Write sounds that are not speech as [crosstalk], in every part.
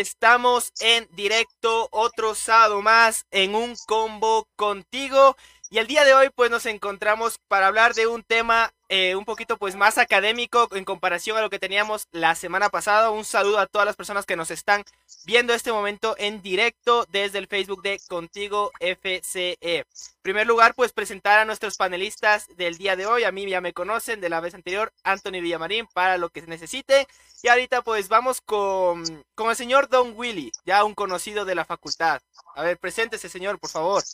estamos en directo otro sábado más en un combo contigo. Y el día de hoy pues nos encontramos para hablar de un tema eh, un poquito pues más académico en comparación a lo que teníamos la semana pasada. Un saludo a todas las personas que nos están viendo este momento en directo desde el Facebook de Contigo FCE. En primer lugar pues presentar a nuestros panelistas del día de hoy. A mí ya me conocen de la vez anterior, Anthony Villamarín para lo que necesite. Y ahorita pues vamos con, con el señor Don Willy, ya un conocido de la facultad. A ver, preséntese señor, por favor.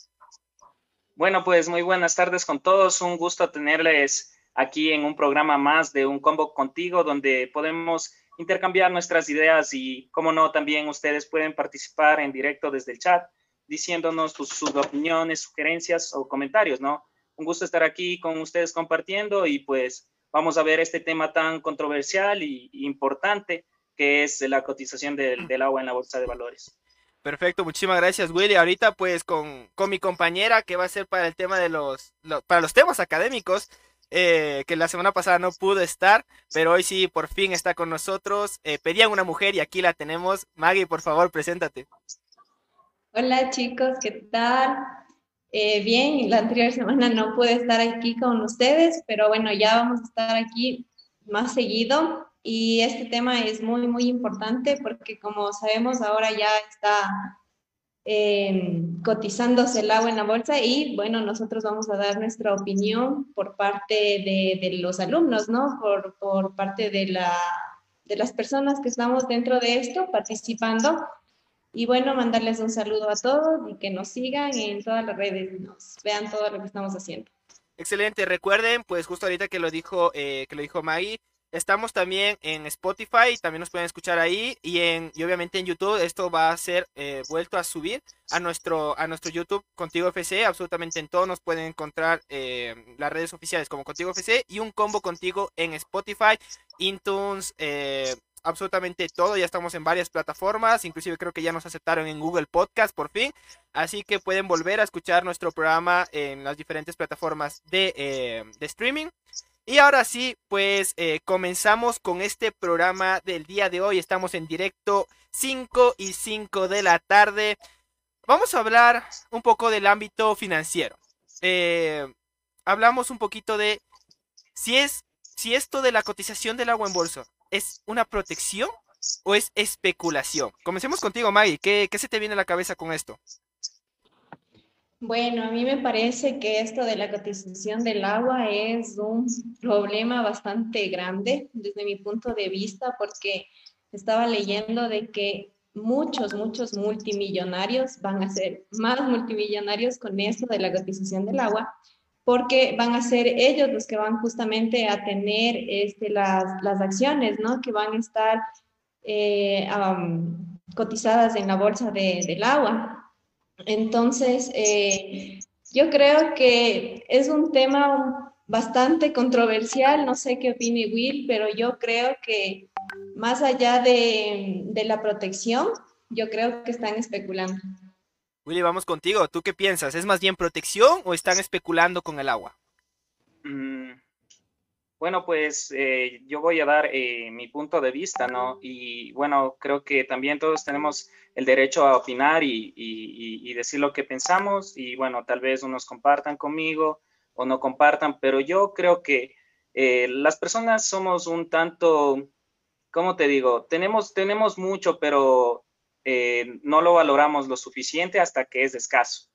Bueno, pues muy buenas tardes con todos. Un gusto tenerles aquí en un programa más de Un Combo Contigo, donde podemos intercambiar nuestras ideas y, como no, también ustedes pueden participar en directo desde el chat diciéndonos sus, opiniones, sugerencias o comentarios, ¿no? Un gusto estar aquí con ustedes compartiendo y pues vamos a ver este tema tan controversial y, importante que es la cotización del, del agua en la bolsa de valores. Perfecto, muchísimas gracias Willy. Ahorita pues con, con, mi compañera que va a ser para el tema de los, para los temas académicos, eh, que la semana pasada no pudo estar, pero hoy sí por fin está con nosotros. Eh, pedían una mujer y aquí la tenemos. Maggie, por favor, preséntate. Hola chicos, ¿qué tal? Eh, bien, la anterior [laughs] semana no pude estar aquí con ustedes, pero bueno, ya vamos a estar aquí más seguido y este tema es muy, muy importante porque como sabemos ahora ya está eh, cotizándose el agua en la bolsa y bueno, nosotros vamos a dar nuestra opinión por parte de, de los alumnos, ¿no? Por, por parte de, la, de las personas que estamos dentro de esto participando. Y bueno, mandarles un saludo a todos y que nos sigan en todas las redes y nos vean todo lo que estamos haciendo. Excelente, recuerden, pues justo ahorita que lo dijo, eh, que lo dijo Maggie, Estamos también en Spotify, también nos pueden escuchar ahí y en y obviamente en YouTube esto va a ser eh, vuelto a subir a nuestro a nuestro YouTube Contigo FC, absolutamente en todo nos pueden encontrar eh, las redes oficiales como Contigo FC y un combo contigo en Spotify, iTunes, eh, absolutamente todo, ya estamos en varias plataformas, inclusive creo que ya nos aceptaron en Google Podcast por fin, así que pueden volver a escuchar nuestro programa en las diferentes plataformas de, de streaming. Y ahora sí, pues eh, comenzamos con este programa del día de hoy. Estamos en directo 5 y 5 de la tarde. Vamos a hablar un poco del ámbito financiero. Eh, hablamos un poquito de si es si esto de la cotización del agua en bolsa es una protección o es especulación. Comencemos contigo, Maggie. ¿Qué, qué se te viene a la cabeza con esto? Bueno, a mí me parece que esto de la cotización del agua es un problema bastante grande desde mi punto de vista porque estaba leyendo de que muchos, muchos multimillonarios van a ser más multimillonarios con esto de la cotización del agua porque van a ser ellos los que van justamente a tener este, las, las acciones, ¿no? Que van a estar eh, cotizadas en la bolsa de, del agua. Entonces, eh, yo creo que es un tema bastante controversial, no sé qué opine Will, pero yo creo que más allá de, la protección, yo creo que están especulando. Willy, vamos contigo. ¿Tú qué piensas? ¿Es más bien protección o están especulando con el agua? Mm, bueno, pues eh, yo voy a dar eh, mi punto de vista, ¿no? Y bueno, creo que también todos tenemos el derecho a opinar y, decir lo que pensamos y bueno, tal vez unos compartan conmigo o no compartan, pero yo creo que eh, las personas somos un tanto, ¿cómo te digo? Tenemos, tenemos mucho, pero no lo valoramos lo suficiente hasta que es escaso.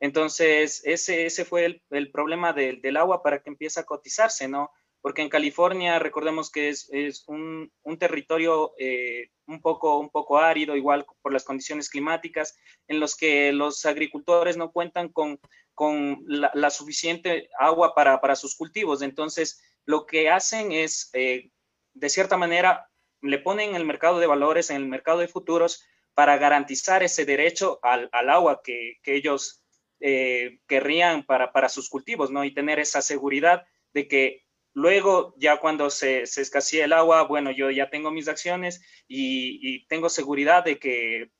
Entonces, ese, ese fue el, el problema del, del agua para que empiece a cotizarse, ¿no? porque en California recordemos que es, un, territorio eh, un, poco, un poco árido, igual por las condiciones climáticas, en los que los agricultores no cuentan con, con la, suficiente agua para, para, sus cultivos. Entonces, lo que hacen es, eh, de cierta manera, le ponen el mercado de valores, en el mercado de futuros, para garantizar ese derecho al, agua que, ellos eh, querrían para, para sus cultivos, ¿no? Y tener esa seguridad de que Luego, ya cuando se, se el agua, bueno, yo ya tengo mis acciones y, tengo seguridad de que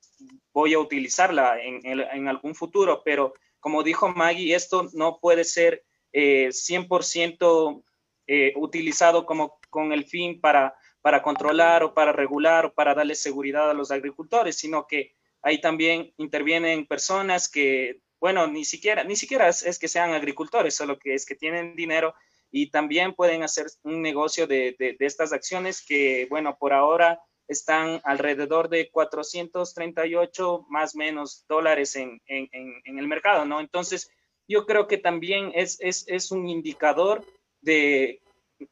voy a utilizarla en, algún futuro, pero como dijo Maggie, esto no puede ser 100% eh, utilizado como con el fin para, para controlar o para regular o para darle seguridad a los agricultores, sino que ahí también intervienen personas que, bueno, ni siquiera, ni siquiera es, que sean agricultores, solo que es que tienen dinero y también pueden hacer un negocio de, de, estas acciones que, bueno, por ahora están alrededor de 438 más menos dólares en, en, en, el mercado, ¿no? Entonces, yo creo que también es, es, es un indicador de,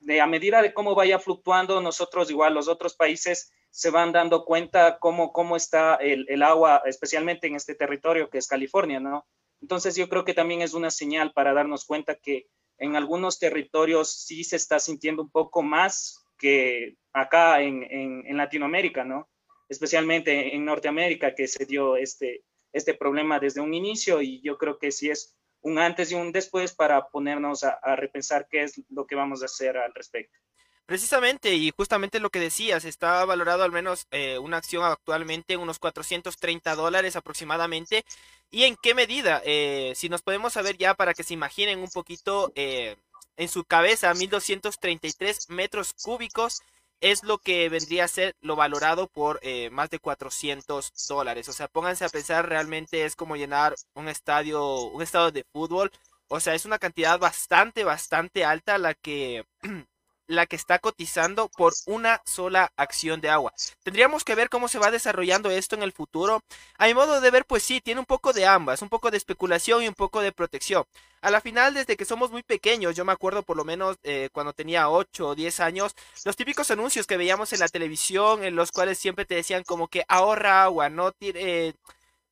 de, a medida de cómo vaya fluctuando, nosotros igual los otros países se van dando cuenta cómo, cómo está el, el, agua, especialmente en este territorio que es California, ¿no? Entonces yo creo que también es una señal para darnos cuenta que en algunos territorios sí se está sintiendo un poco más que acá en, en, en Latinoamérica, ¿no? Especialmente en Norteamérica que se dio este, este problema desde un inicio y yo creo que sí es un antes y un después para ponernos a, repensar qué es lo que vamos a hacer al respecto. Precisamente, y justamente lo que decías, está valorado al menos eh, una acción actualmente unos 430 dólares aproximadamente. ¿Y en qué medida? Eh, si nos podemos saber ya para que se imaginen un poquito eh, en su cabeza, 1233 metros cúbicos es lo que vendría a ser lo valorado por eh, más de 400 dólares. O sea, pónganse a pensar, realmente es como llenar un estadio, un estadio de fútbol. O sea, es una cantidad bastante, bastante alta la que [clears throat] la que está cotizando por una sola acción de agua. Tendríamos que ver cómo se va desarrollando esto en el futuro. A mi modo de ver, pues sí, tiene un poco de ambas, un poco de especulación y un poco de protección. A la final, desde que somos muy pequeños, yo me acuerdo por lo menos eh, cuando tenía 8 o 10 años, los típicos anuncios que veíamos en la televisión, en los cuales siempre te decían como que ahorra agua, no tire... Eh,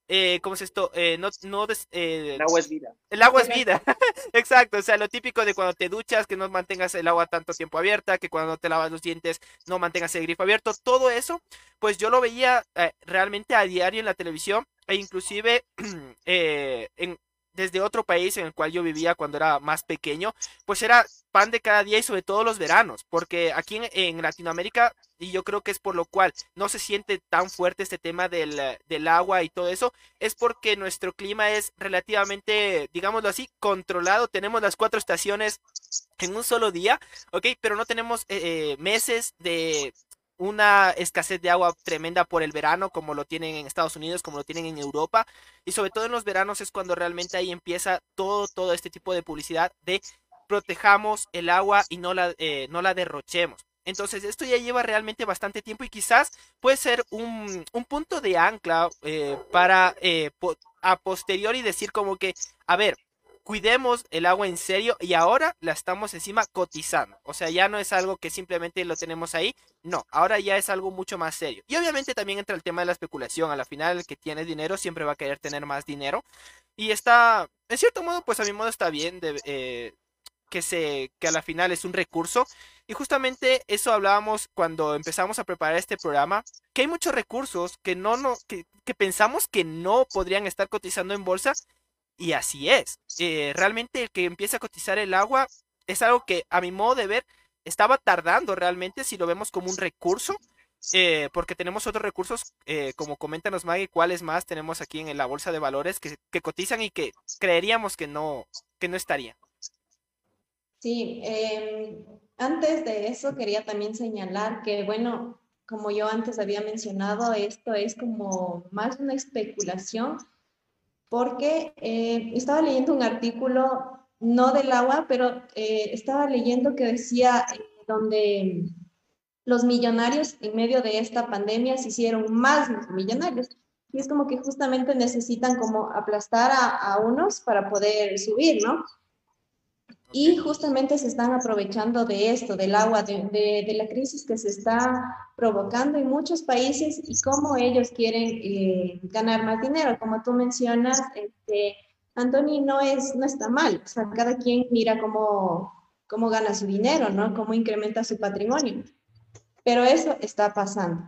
eh, ¿cómo es esto? Eh, no, no eh, el agua es vida. El agua es vida, [laughs] exacto, o sea, lo típico de cuando te duchas, que no mantengas el agua tanto tiempo abierta, que cuando te lavas los dientes no mantengas el grifo abierto, todo eso, pues yo lo veía eh, realmente a diario en la televisión e inclusive [clears throat] en, desde otro país en el cual yo vivía cuando era más pequeño, pues era pan de cada día y sobre todo los veranos, porque aquí en, Latinoamérica, y yo creo que es por lo cual no se siente tan fuerte este tema del, del, agua y todo eso, es porque nuestro clima es relativamente, digámoslo así, controlado, tenemos las cuatro estaciones en un solo día, ¿ok? Pero no tenemos eh, eh, meses de una escasez de agua tremenda por el verano, como lo tienen en Estados Unidos, como lo tienen en Europa. Y sobre todo en los veranos es cuando realmente ahí empieza todo, todo este tipo de publicidad de protejamos el agua y no la, eh, no la derrochemos. Entonces esto ya lleva realmente bastante tiempo y quizás puede ser un, un punto de ancla eh, para eh, a posteriori decir como que, a ver, cuidemos el agua en serio y ahora la estamos encima cotizando. O sea, ya no es algo que simplemente lo tenemos ahí, no, ahora ya es algo mucho más serio. Y obviamente también entra el tema de la especulación. A la final, el que tiene dinero siempre va a querer tener más dinero. Y está, en cierto modo, pues a mi modo está bien eh, que, se, que a la final es un recurso. Y justamente eso hablábamos cuando empezamos a preparar este programa, que hay muchos recursos que no, no que, que pensamos que no podrían estar cotizando en bolsa y así es. Eh, realmente el que empieza a cotizar el agua es algo que a mi modo de ver estaba tardando realmente si lo vemos como un recurso. Eh, porque tenemos otros recursos, eh, como coméntanos Maggie, cuáles más tenemos aquí en la bolsa de valores que, que cotizan y que creeríamos que no, que no estarían. Sí, em, antes de eso quería también señalar que, bueno, como yo antes había mencionado, esto es como más una especulación porque eh, estaba leyendo un artículo, no del agua, pero eh, estaba leyendo que decía eh, donde los millonarios en medio de esta pandemia se hicieron más millonarios. Y es como que justamente necesitan como aplastar a, a unos para poder subir, ¿no? Y justamente se están aprovechando de esto, del agua, de, de, la crisis que se está provocando en muchos países y cómo ellos quieren eh, ganar más dinero. Como tú mencionas, este, Anthony no, es, no está mal, o sea, cada quien mira cómo, cómo gana su dinero, ¿no? Cómo incrementa su patrimonio. Pero eso está pasando.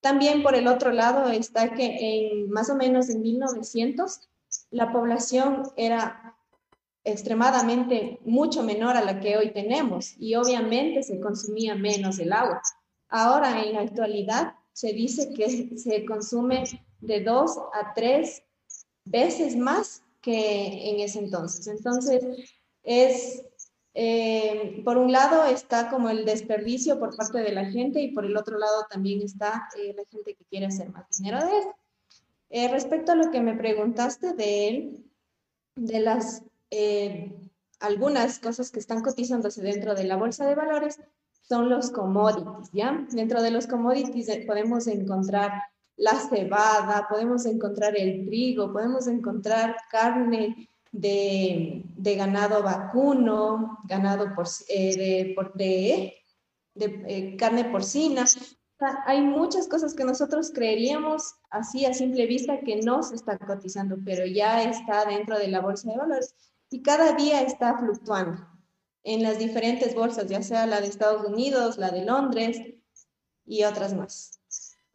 También por el otro lado está que en más o menos en 1900 la población era extremadamente mucho menor a la que hoy tenemos y obviamente se consumía menos el agua. Ahora en la actualidad se dice que se consume de dos a tres veces más que en ese entonces. Entonces, es, eh, por un lado está como el desperdicio por parte de la gente y por el otro lado también está eh, la gente que quiere hacer más dinero de esto. Eh, respecto a lo que me preguntaste de él, de las algunas cosas que están cotizándose dentro de la bolsa de valores, son los commodities, ¿ya? Dentro de los commodities podemos encontrar la cebada, podemos encontrar el trigo, podemos encontrar carne de, ganado vacuno, ganado por, eh, de, eh, carne porcina. hay muchas cosas que nosotros creeríamos así a simple vista que no se está cotizando, pero ya está dentro de la bolsa de valores y cada día está fluctuando en las diferentes bolsas, ya sea la de Estados Unidos, la de Londres y otras más.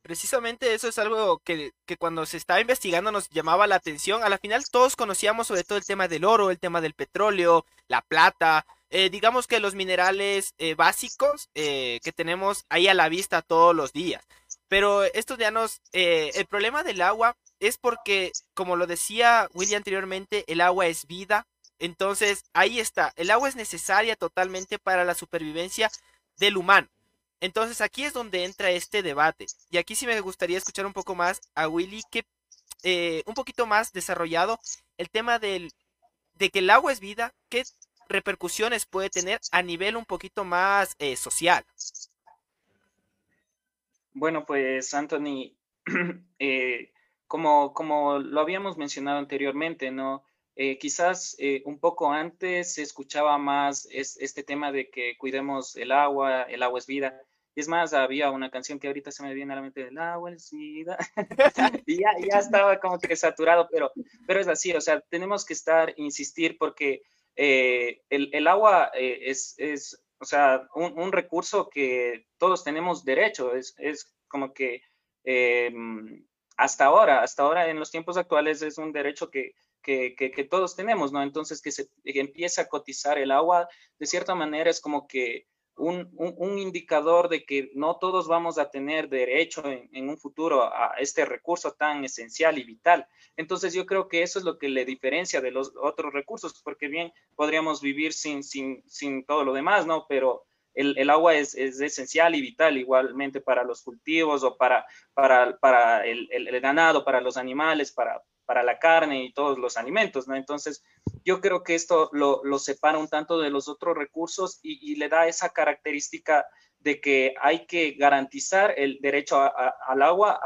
Precisamente eso es algo que, cuando se estaba investigando nos llamaba la atención. A la final todos conocíamos sobre todo el tema del oro, el tema del petróleo, la plata, eh, digamos que los minerales eh, básicos eh, que tenemos ahí a la vista todos los días. Pero esto ya nos... el problema del agua es porque, como lo decía William anteriormente, el agua es vida. Entonces, ahí está. El agua es necesaria totalmente para la supervivencia del humano. Entonces aquí es donde entra este debate. Y aquí sí me gustaría escuchar un poco más a Willy, que eh, un poquito más desarrollado el tema del, de que el agua es vida, qué repercusiones puede tener a nivel un poquito más eh, social. Bueno, pues Anthony, [clears throat] eh, como, como lo habíamos mencionado anteriormente, ¿no? Quizás un poco antes se escuchaba más este tema de que cuidemos el agua, el agua es vida. Y es más, había una canción que ahorita se me viene a la mente, el agua es vida. [laughs] y ya, ya, estaba como que saturado, pero, pero es así, o sea, tenemos que estar, insistir, porque eh, el, el, agua eh, es, es, o sea, un, un, recurso que todos tenemos derecho, es, es como que eh, hasta ahora, hasta ahora en los tiempos actuales es un derecho que, que, todos tenemos, ¿no? Entonces, que se que empiece a cotizar el agua, de cierta manera es como que un, un, indicador de que no todos vamos a tener derecho en, un futuro a este recurso tan esencial y vital. Entonces yo creo que eso es lo que le diferencia de los otros recursos, porque bien podríamos vivir sin, sin, sin todo lo demás, ¿no? Pero el, el agua es, es, esencial y vital igualmente para los cultivos o para, para, para el, el ganado, para los animales, para, para la carne y todos los alimentos, ¿no? Entonces, yo creo que esto lo, separa un tanto de los otros recursos y, le da esa característica de que hay que garantizar el derecho al agua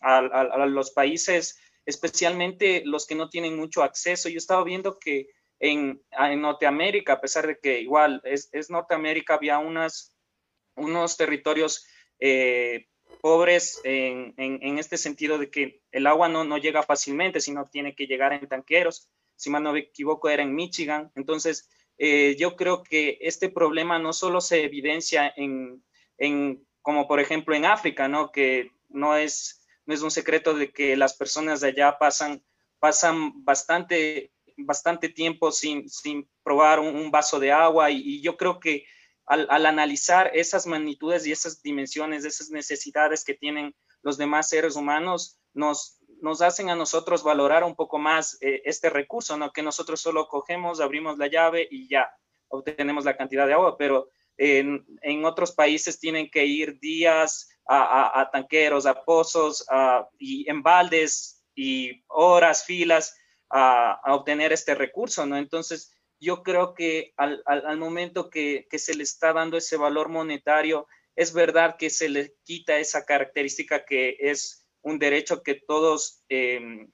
a, los países, especialmente los que no tienen mucho acceso. Yo estaba viendo que en, Norteamérica, a pesar de que igual es, Norteamérica, había unos territorios eh, pobres en, en, este sentido de que el agua no, no llega fácilmente, sino tiene que llegar en tanqueros. Si mal no me equivoco, era en Michigan. Entonces, eh, yo creo que este problema no solo se evidencia en, en, como por ejemplo en África, ¿no? Que no es, no es un secreto de que las personas de allá pasan, pasan bastante, bastante tiempo sin, sin probar un, vaso de agua y, y yo creo que al, analizar esas magnitudes y esas dimensiones, esas necesidades que tienen los demás seres humanos, nos, nos hacen a nosotros valorar un poco más eh, este recurso, ¿no? Que nosotros solo cogemos, abrimos la llave y ya obtenemos la cantidad de agua, pero en, en otros países tienen que ir días a, a, tanqueros, a pozos y en baldes y horas, filas a, a obtener este recurso, ¿no? Entonces, yo creo que al, al, momento que, se le está dando ese valor monetario, es verdad que se le quita esa característica que es un derecho que todos, em,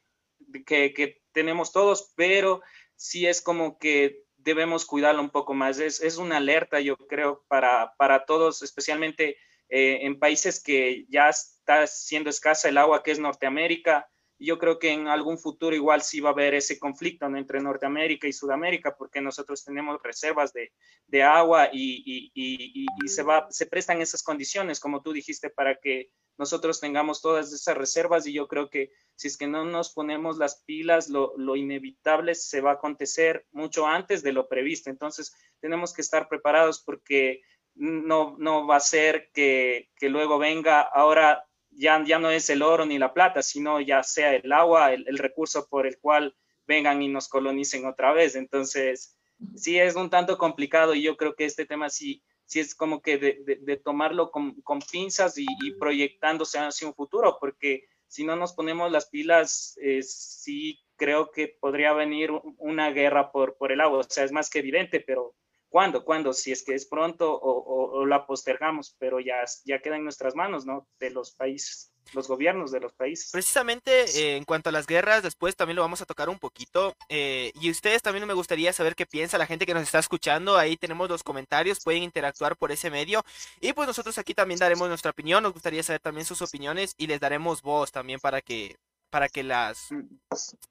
que, tenemos todos, pero sí es como que debemos cuidarlo un poco más. Es, es una alerta, yo creo, para, para todos, especialmente eh, en países que ya está siendo escasa el agua, que es Norteamérica, yo creo que en algún futuro igual sí va a haber ese conflicto entre Norteamérica y Sudamérica, porque nosotros tenemos reservas de, de agua y, y, y, y, se, va, se prestan esas condiciones, como tú dijiste, para que nosotros tengamos todas esas reservas y yo creo que si es que no nos ponemos las pilas, lo, lo inevitable se va a acontecer mucho antes de lo previsto. Entonces, tenemos que estar preparados porque no, no va a ser que, que luego venga ahora ya, ya no es el oro ni la plata, sino ya sea el agua, el, recurso por el cual vengan y nos colonicen otra vez. Entonces, sí es un tanto complicado y yo creo que este tema sí, sí es como que de, tomarlo con, pinzas y, proyectándose hacia un futuro, porque si no nos ponemos las pilas, eh, sí creo que podría venir una guerra por, por el agua. O sea, es más que evidente, pero ¿cuándo? ¿Cuándo? Si es que es pronto o, la postergamos, pero ya, ya queda en nuestras manos, ¿no? De los países los gobiernos de los países. Precisamente eh, en cuanto a las guerras, después también lo vamos a tocar un poquito. Eh, y ustedes también me gustaría saber qué piensa la gente que nos está escuchando. Ahí tenemos los comentarios, pueden interactuar por ese medio. Y pues nosotros aquí también daremos nuestra opinión. Nos gustaría saber también sus opiniones y les daremos voz también para que para que las mm.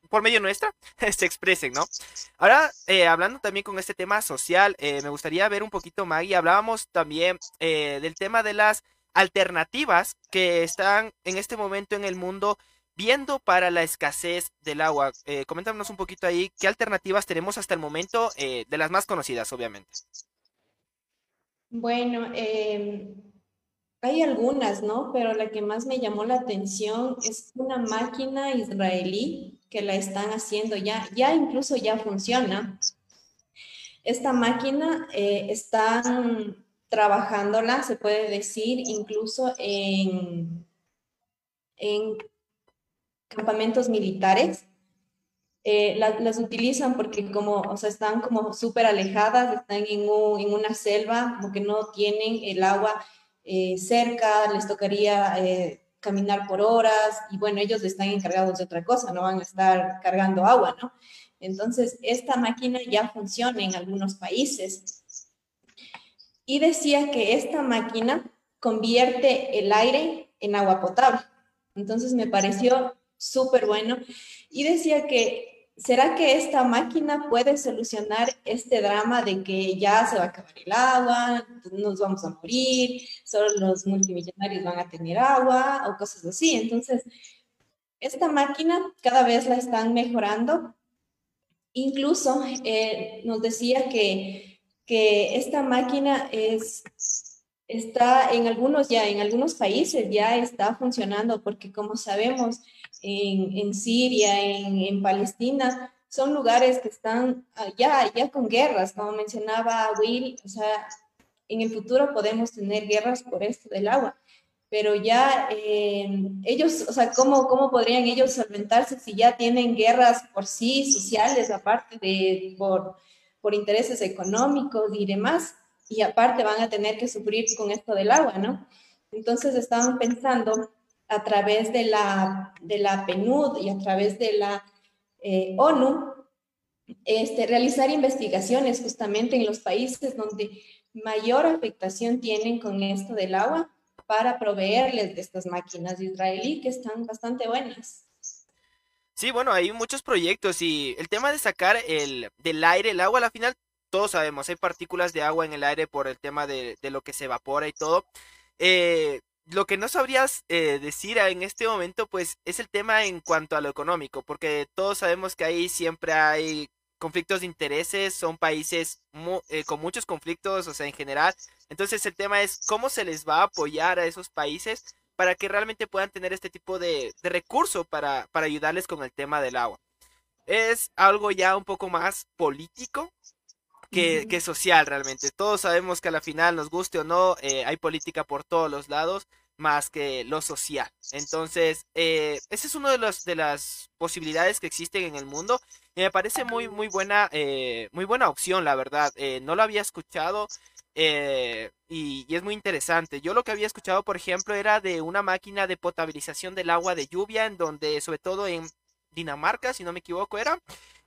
por medio nuestra [laughs] se expresen, ¿no? Ahora, eh, hablando también con este tema social, me gustaría ver un poquito, Maggie, hablábamos también del tema de las alternativas que están en este momento en el mundo viendo para la escasez del agua. Eh, coméntanos un poquito ahí qué alternativas tenemos hasta el momento, eh, de las más conocidas, obviamente. Bueno, em, hay algunas, ¿no? Pero la que más me llamó la atención es una máquina israelí que la están haciendo ya, ya incluso ya funciona. Esta máquina eh, está trabajándola, se puede decir, incluso en, en campamentos militares. Eh, las utilizan porque como, o sea, están como súper alejadas, están en, en, una selva, como que no tienen el agua eh, cerca, les tocaría eh, caminar por horas y bueno, ellos están encargados de otra cosa, no van a estar cargando agua, ¿no? Entonces, esta máquina ya funciona en algunos países y decía que esta máquina convierte el aire en agua potable. Entonces me pareció súper bueno y decía que, ¿será que esta máquina puede solucionar este drama de que ya se va a acabar el agua, nos vamos a morir, solo los multimillonarios van a tener agua o cosas así? Entonces, esta máquina cada vez la están mejorando. Incluso eh, nos decía que que esta máquina es, está en algunos ya, en algunos países ya está funcionando, porque como sabemos, en, Siria, en, Palestina, son lugares que están ya, ya con guerras, como mencionaba Will, o sea, en el futuro podemos tener guerras por esto del agua, pero ya eh, ellos, o sea, ¿cómo, ¿cómo podrían ellos solventarse si ya tienen guerras por sí, sociales, aparte de por por intereses económicos y demás, y aparte van a tener que sufrir con esto del agua, ¿no? Entonces estaban pensando a través de la, de la PNUD y a través de la eh, ONU, este, realizar investigaciones justamente en los países donde mayor afectación tienen con esto del agua para proveerles de estas máquinas israelí que están bastante buenas. Sí, bueno, hay muchos proyectos y el tema de sacar el del aire, el agua, al final todos sabemos, hay partículas de agua en el aire por el tema de, lo que se evapora y todo. Eh, lo que no sabrías eh, decir en este momento, pues, es el tema en cuanto a lo económico, porque todos sabemos que ahí siempre hay conflictos de intereses, son países eh, con muchos conflictos, o sea, en general. Entonces el tema es cómo se les va a apoyar a esos países para que realmente puedan tener este tipo de, de recurso para, para ayudarles con el tema del agua. Es algo ya un poco más político que, que, social realmente. Todos sabemos que a la final, nos guste o no, eh, hay política por todos los lados más que lo social. Entonces, eh, esa es una de, los, de las posibilidades que existen en el mundo y me parece muy, muy buena, eh, muy buena opción, la verdad. no lo había escuchado. Eh, y, es muy interesante. Yo lo que había escuchado, por ejemplo, era de una máquina de potabilización del agua de lluvia, en donde, sobre todo en Dinamarca, si no me equivoco, era,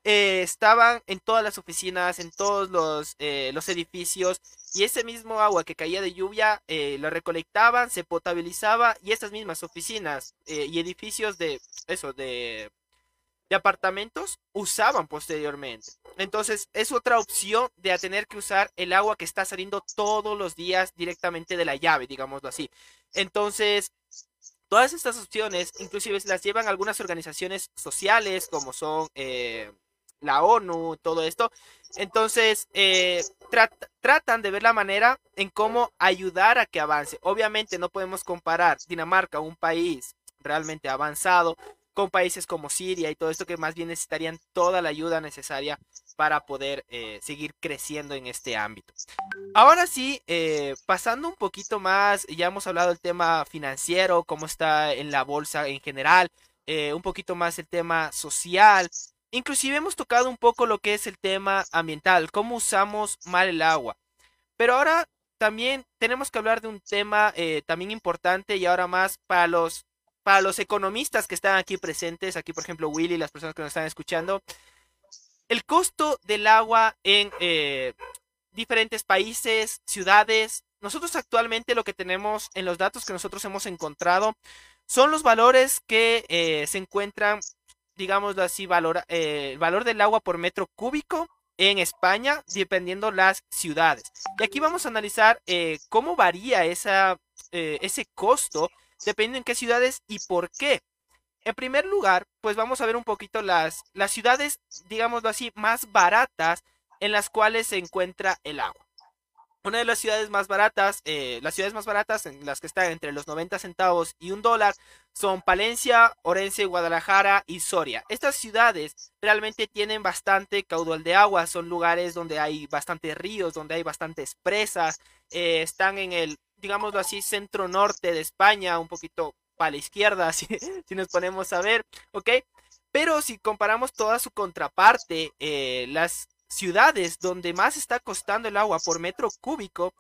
eh, estaban en todas las oficinas, en todos los, eh, los edificios, y ese mismo agua que caía de lluvia lo recolectaban, se potabilizaba, y estas mismas oficinas y edificios de eso, de de apartamentos usaban posteriormente. Entonces es otra opción de tener que usar el agua que está saliendo todos los días directamente de la llave, digámoslo así. Entonces, todas estas opciones inclusive las llevan algunas organizaciones sociales como son... Eh, la ONU, todo esto. Entonces, eh, tratan de ver la manera en cómo ayudar a que avance. Obviamente no podemos comparar Dinamarca, un país realmente avanzado, con países como Siria y todo esto que más bien necesitarían toda la ayuda necesaria para poder eh, seguir creciendo en este ámbito. Ahora sí, eh, pasando un poquito más, ya hemos hablado del tema financiero, cómo está en la bolsa en general, eh, un poquito más el tema social, inclusive hemos tocado un poco lo que es el tema ambiental, cómo usamos mal el agua. Pero ahora también tenemos que hablar de un tema también importante y ahora más para los para los economistas que están aquí presentes, aquí por ejemplo Willy, las personas que nos están escuchando, el costo del agua en eh, diferentes países, ciudades, nosotros actualmente lo que tenemos en los datos que nosotros hemos encontrado son los valores que eh, se encuentran, digámoslo así, valor, eh, el valor del agua por metro cúbico en España, dependiendo las ciudades. Y aquí vamos a analizar cómo varía esa, ese costo dependiendo en qué ciudades y por qué. En primer lugar, pues vamos a ver un poquito las, las ciudades, digámoslo así, más baratas en las cuales se encuentra el agua. Una de las ciudades más baratas, eh, las ciudades más baratas en las que están entre los 90 centavos y un dólar son Palencia, Orense, Guadalajara y Soria. Estas ciudades realmente tienen bastante caudal de agua, son lugares donde hay bastantes ríos, donde hay bastantes presas, eh, están en el digámoslo así, centro norte de España, un poquito para la izquierda, [laughs] si, nos ponemos a ver, ¿ok? Pero si comparamos toda su contraparte, eh, las ciudades donde más está costando el agua por metro cúbico,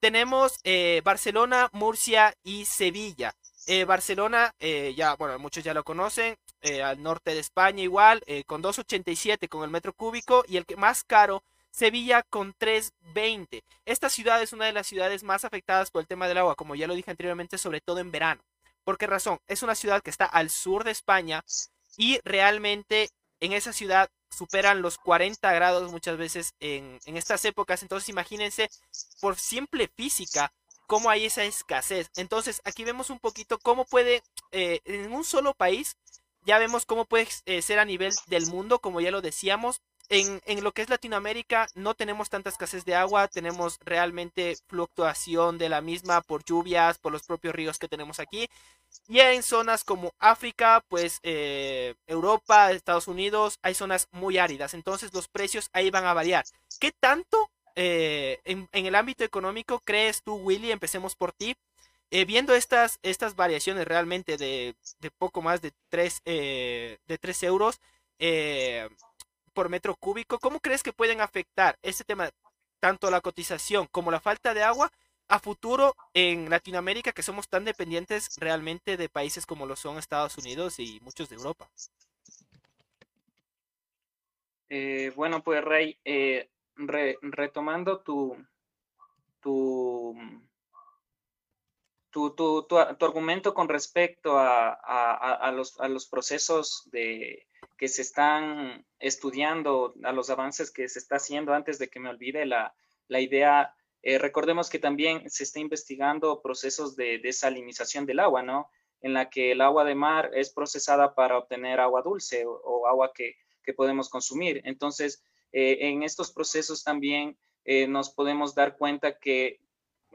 tenemos eh, Barcelona, Murcia y Sevilla. Eh, Barcelona, ya, bueno, muchos ya lo conocen, al norte de España igual, con 2,87 con el metro cúbico y el que más caro Sevilla con 3.20. Esta ciudad es una de las ciudades más afectadas por el tema del agua, como ya lo dije anteriormente, sobre todo en verano. ¿Por qué razón? Es una ciudad que está al sur de España y realmente en esa ciudad superan los 40 grados muchas veces en, estas épocas. Entonces imagínense por simple física cómo hay esa escasez. Entonces aquí vemos un poquito cómo puede eh, en un solo país, ya vemos cómo puede eh, ser a nivel del mundo, como ya lo decíamos, en, lo que es Latinoamérica no tenemos tanta escasez de agua, tenemos realmente fluctuación de la misma por lluvias, por los propios ríos que tenemos aquí. Y en zonas como África, pues eh, Europa, Estados Unidos, hay zonas muy áridas, entonces los precios ahí van a variar. ¿Qué tanto eh, en, el ámbito económico crees tú, Willy? Empecemos por ti. Eh, viendo estas, estas variaciones realmente de, poco más de 3, de 3 euros, por metro cúbico, ¿cómo crees que pueden afectar este tema, tanto la cotización como la falta de agua, a futuro en Latinoamérica, que somos tan dependientes realmente de países como lo son Estados Unidos y muchos de Europa? Eh, bueno, pues Rey, eh, retomando tu, tu, tu, tu, tu, argumento con respecto a, los, a los procesos de, que se están estudiando, a los avances que se está haciendo, antes de que me olvide la, la idea, eh, recordemos que también se está investigando procesos de desalinización del agua, ¿no? En la que el agua de mar es procesada para obtener agua dulce o, agua que, que, podemos consumir. Entonces, eh, en estos procesos también eh, nos podemos dar cuenta que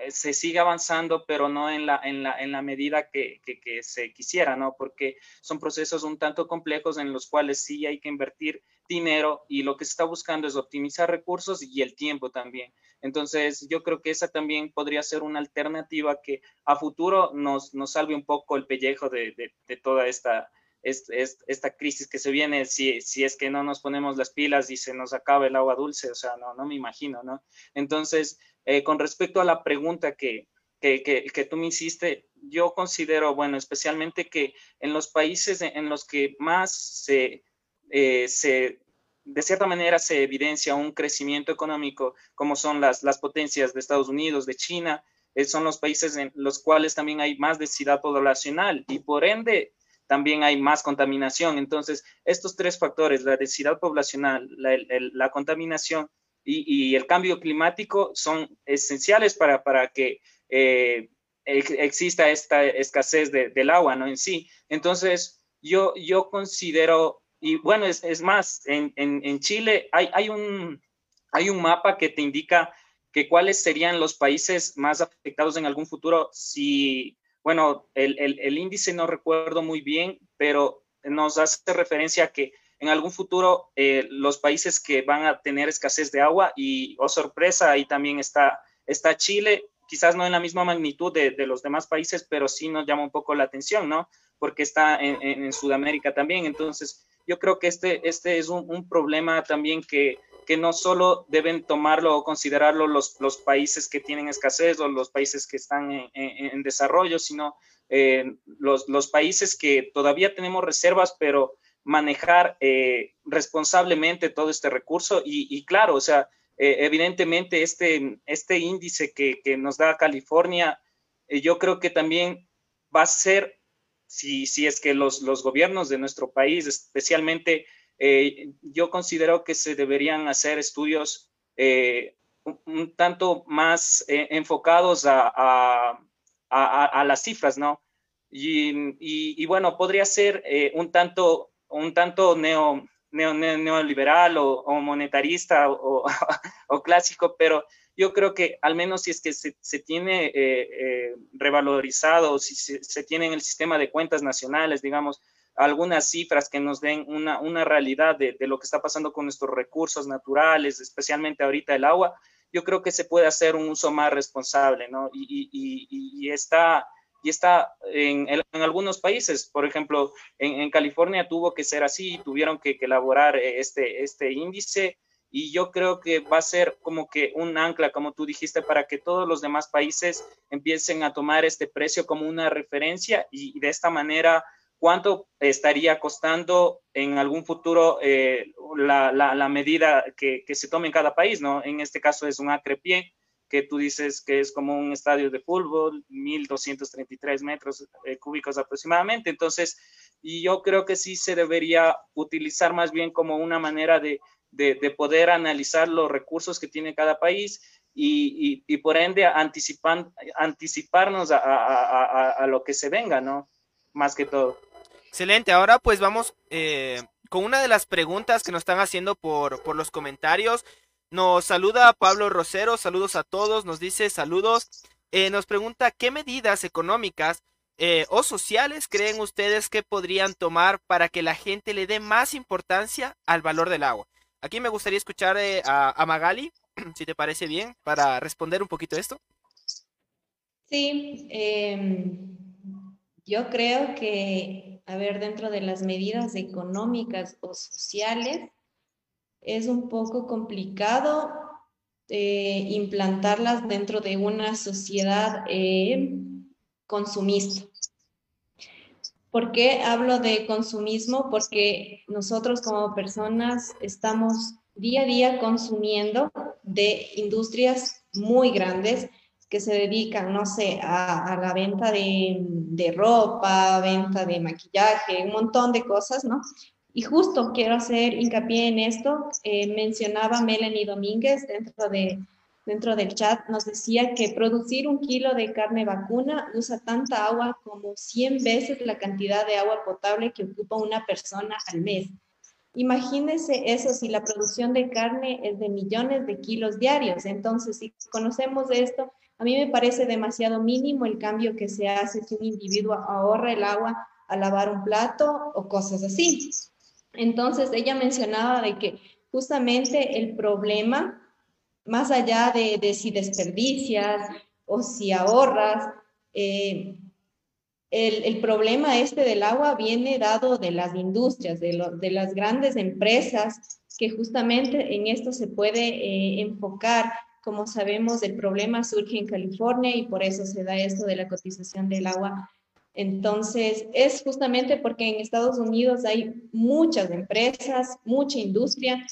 se sigue avanzando, pero no en la, en la, en la medida que, que, se quisiera, ¿no? Porque son procesos un tanto complejos en los cuales sí hay que invertir dinero y lo que se está buscando es optimizar recursos y el tiempo también. Entonces, yo creo que esa también podría ser una alternativa que a futuro nos, nos salve un poco el pellejo de, de, toda esta, esta crisis que se viene si, si, es que no nos ponemos las pilas y se nos acaba el agua dulce, o sea, no, no me imagino, ¿no? Entonces, eh, con respecto a la pregunta que, que, que, tú me hiciste, yo considero, bueno, especialmente que en los países en los que más se, eh, se de cierta manera se evidencia un crecimiento económico, como son las, las potencias de Estados Unidos, de China, eh, son los países en los cuales también hay más densidad poblacional y por ende también hay más contaminación. Entonces, estos tres factores, la densidad poblacional, la, la contaminación y, el cambio climático son esenciales para, para que eh, exista esta escasez del agua, ¿no? En sí. Entonces, yo, yo considero y bueno, es, es más, en, en, en Chile hay, hay, un, hay un mapa que te indica que cuáles serían los países más afectados en algún futuro si, bueno, el, el, el índice no recuerdo muy bien, pero nos hace referencia a que en algún futuro eh, los países que van a tener escasez de agua y, oh sorpresa, ahí también está, está Chile, quizás no en la misma magnitud de, los demás países, pero sí nos llama un poco la atención, ¿no? Porque está en, Sudamérica también. Entonces, yo creo que este, este es un, problema también que, que, no solo deben tomarlo o considerarlo los, los, países que tienen escasez o los países que están en, en desarrollo, sino eh, los, los, países que todavía tenemos reservas, pero manejar eh, responsablemente todo este recurso y, claro, o sea, eh, evidentemente este, este índice que, que nos da California, eh, yo creo que también va a ser, si, si es que los, los gobiernos de nuestro país, especialmente, yo considero que se deberían hacer estudios un, tanto más enfocados a, a, a, las cifras, ¿no? Y, y bueno, podría ser un tanto un tanto neo, neo, neo neoliberal o, o monetarista o, [laughs] o, clásico, pero yo creo que al menos si es que se, se tiene eh, eh, revalorizado, si se, se, tiene en el sistema de cuentas nacionales, digamos, algunas cifras que nos den una, una realidad de, de, lo que está pasando con nuestros recursos naturales, especialmente ahorita el agua, yo creo que se puede hacer un uso más responsable, ¿no? Y, y, y, y está y está en, en, algunos países, por ejemplo, en, California tuvo que ser así, tuvieron que, elaborar este, este índice y yo creo que va a ser como que un ancla, como tú dijiste, para que todos los demás países empiecen a tomar este precio como una referencia y, de esta manera cuánto estaría costando en algún futuro eh, la, la, medida que, se tome en cada país, ¿no? En este caso es un acre pie, que tú dices que es como un estadio de fútbol, 1.233 metros eh, cúbicos aproximadamente. Entonces, y yo creo que sí se debería utilizar más bien como una manera de, de, de poder analizar los recursos que tiene cada país y, y, por ende anticipan, anticiparnos a, a, a, a, lo que se venga, ¿no? Más que todo. Excelente, ahora pues vamos eh, con una de las preguntas que nos están haciendo por, por los comentarios. Nos saluda Pablo Rosero, saludos a todos, nos dice saludos. Eh, nos pregunta qué medidas económicas eh, o sociales creen ustedes que podrían tomar para que la gente le dé más importancia al valor del agua. Aquí me gustaría escuchar eh, a, a, Magali, [clears throat] si te parece bien, para responder un poquito esto. Sí, eh, yo creo que, a ver, dentro de las medidas económicas o sociales, es un poco complicado eh, implantarlas dentro de una sociedad eh, consumista. ¿Por qué hablo de consumismo? Porque nosotros como personas estamos día a día consumiendo de industrias muy grandes que se dedican, no sé, a, a la venta de, de, ropa, venta de maquillaje, un montón de cosas, ¿no? Y justo quiero hacer hincapié en esto. Eh, mencionaba Melanie Domínguez dentro, de, dentro del chat, nos decía que producir un kilo de carne vacuna usa tanta agua como 100 veces la cantidad de agua potable que ocupa una persona al mes. Imagínense eso si la producción de carne es de millones de kilos diarios. Entonces, si conocemos esto, a mí me parece demasiado mínimo el cambio que se hace si un individuo ahorra el agua a lavar un plato o cosas así. Entonces, ella mencionaba de que justamente el problema, más allá de, si desperdicias o si ahorras, eh, el, el, problema este del agua viene dado de las industrias, de, lo, de las grandes empresas, que justamente en esto se puede eh, enfocar. Como sabemos, el problema surge en California y por eso se da esto de la cotización del agua entonces, es justamente porque en Estados Unidos hay muchas empresas, mucha industria,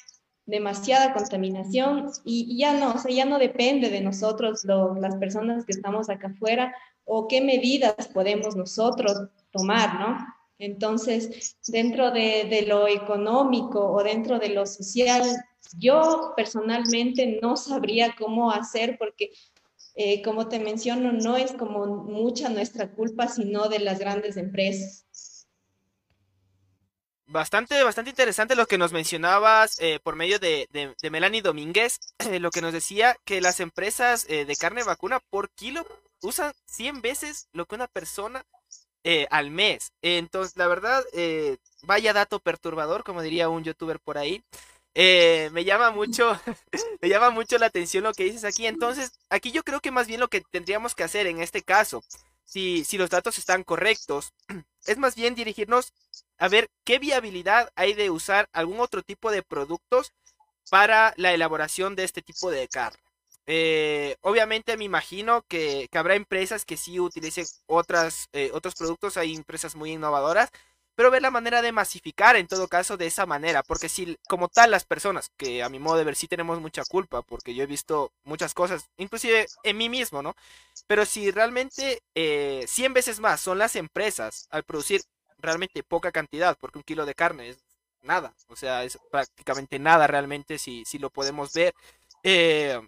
demasiada contaminación y, ya no, o sea, ya no depende de nosotros, lo, las personas que estamos acá afuera, o qué medidas podemos nosotros tomar, ¿no? Entonces, dentro de, de lo económico o dentro de lo social, yo personalmente no sabría cómo hacer porque eh, como te menciono, no es como mucha nuestra culpa, sino de las grandes empresas. Bastante, bastante interesante lo que nos mencionabas eh, por medio de, de, Melanie Domínguez, [clears throat] lo que nos decía que las empresas eh, de carne vacuna por kilo usan 100 veces lo que una persona eh, al mes. Entonces, la verdad, vaya dato perturbador, como diría un youtuber por ahí. Me llama mucho, [laughs] me llama mucho la atención lo que dices aquí. Entonces, aquí yo creo que más bien lo que tendríamos que hacer en este caso si, si los datos están correctos. [clears throat] Es más bien dirigirnos a ver qué viabilidad hay de usar algún otro tipo de productos para la elaboración de este tipo de carne. Eh, obviamente me imagino que, que, habrá empresas que sí utilicen otras, eh, otros productos, hay empresas muy innovadoras, pero ver la manera de masificar en todo caso de esa manera, porque si como tal las personas, que a mi modo de ver sí tenemos mucha culpa, porque yo he visto muchas cosas, inclusive en mí mismo, ¿no? Pero si realmente eh, 100 veces más son las empresas al producir realmente poca cantidad, porque un kilo de carne es nada, o sea, es prácticamente nada realmente si, si lo podemos ver. Eh,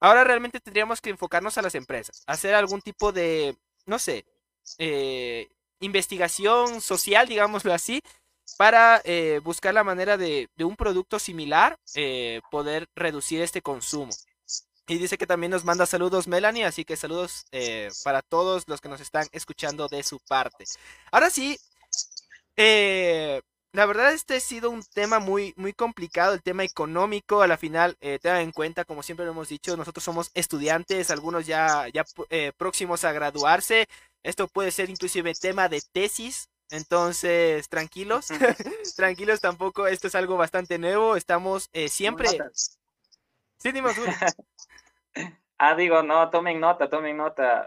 ahora realmente tendríamos que enfocarnos a las empresas, hacer algún tipo de, no sé, eh, investigación social, digámoslo así, para eh, buscar la manera de, un producto similar eh, poder reducir este consumo. Y dice que también nos manda saludos Melanie, así que saludos eh, para todos los que nos están escuchando de su parte. Ahora sí, la verdad este ha sido un tema muy, muy complicado, el tema económico, a la final, tengan en cuenta, como siempre lo hemos dicho, nosotros somos estudiantes, algunos ya, ya próximos a graduarse, esto puede ser inclusive tema de tesis. Entonces, tranquilos, [laughs] tranquilos tampoco, esto es algo bastante nuevo, estamos eh, siempre... Sí, dime, [laughs] Ah, digo, no, tomen nota, tomen nota,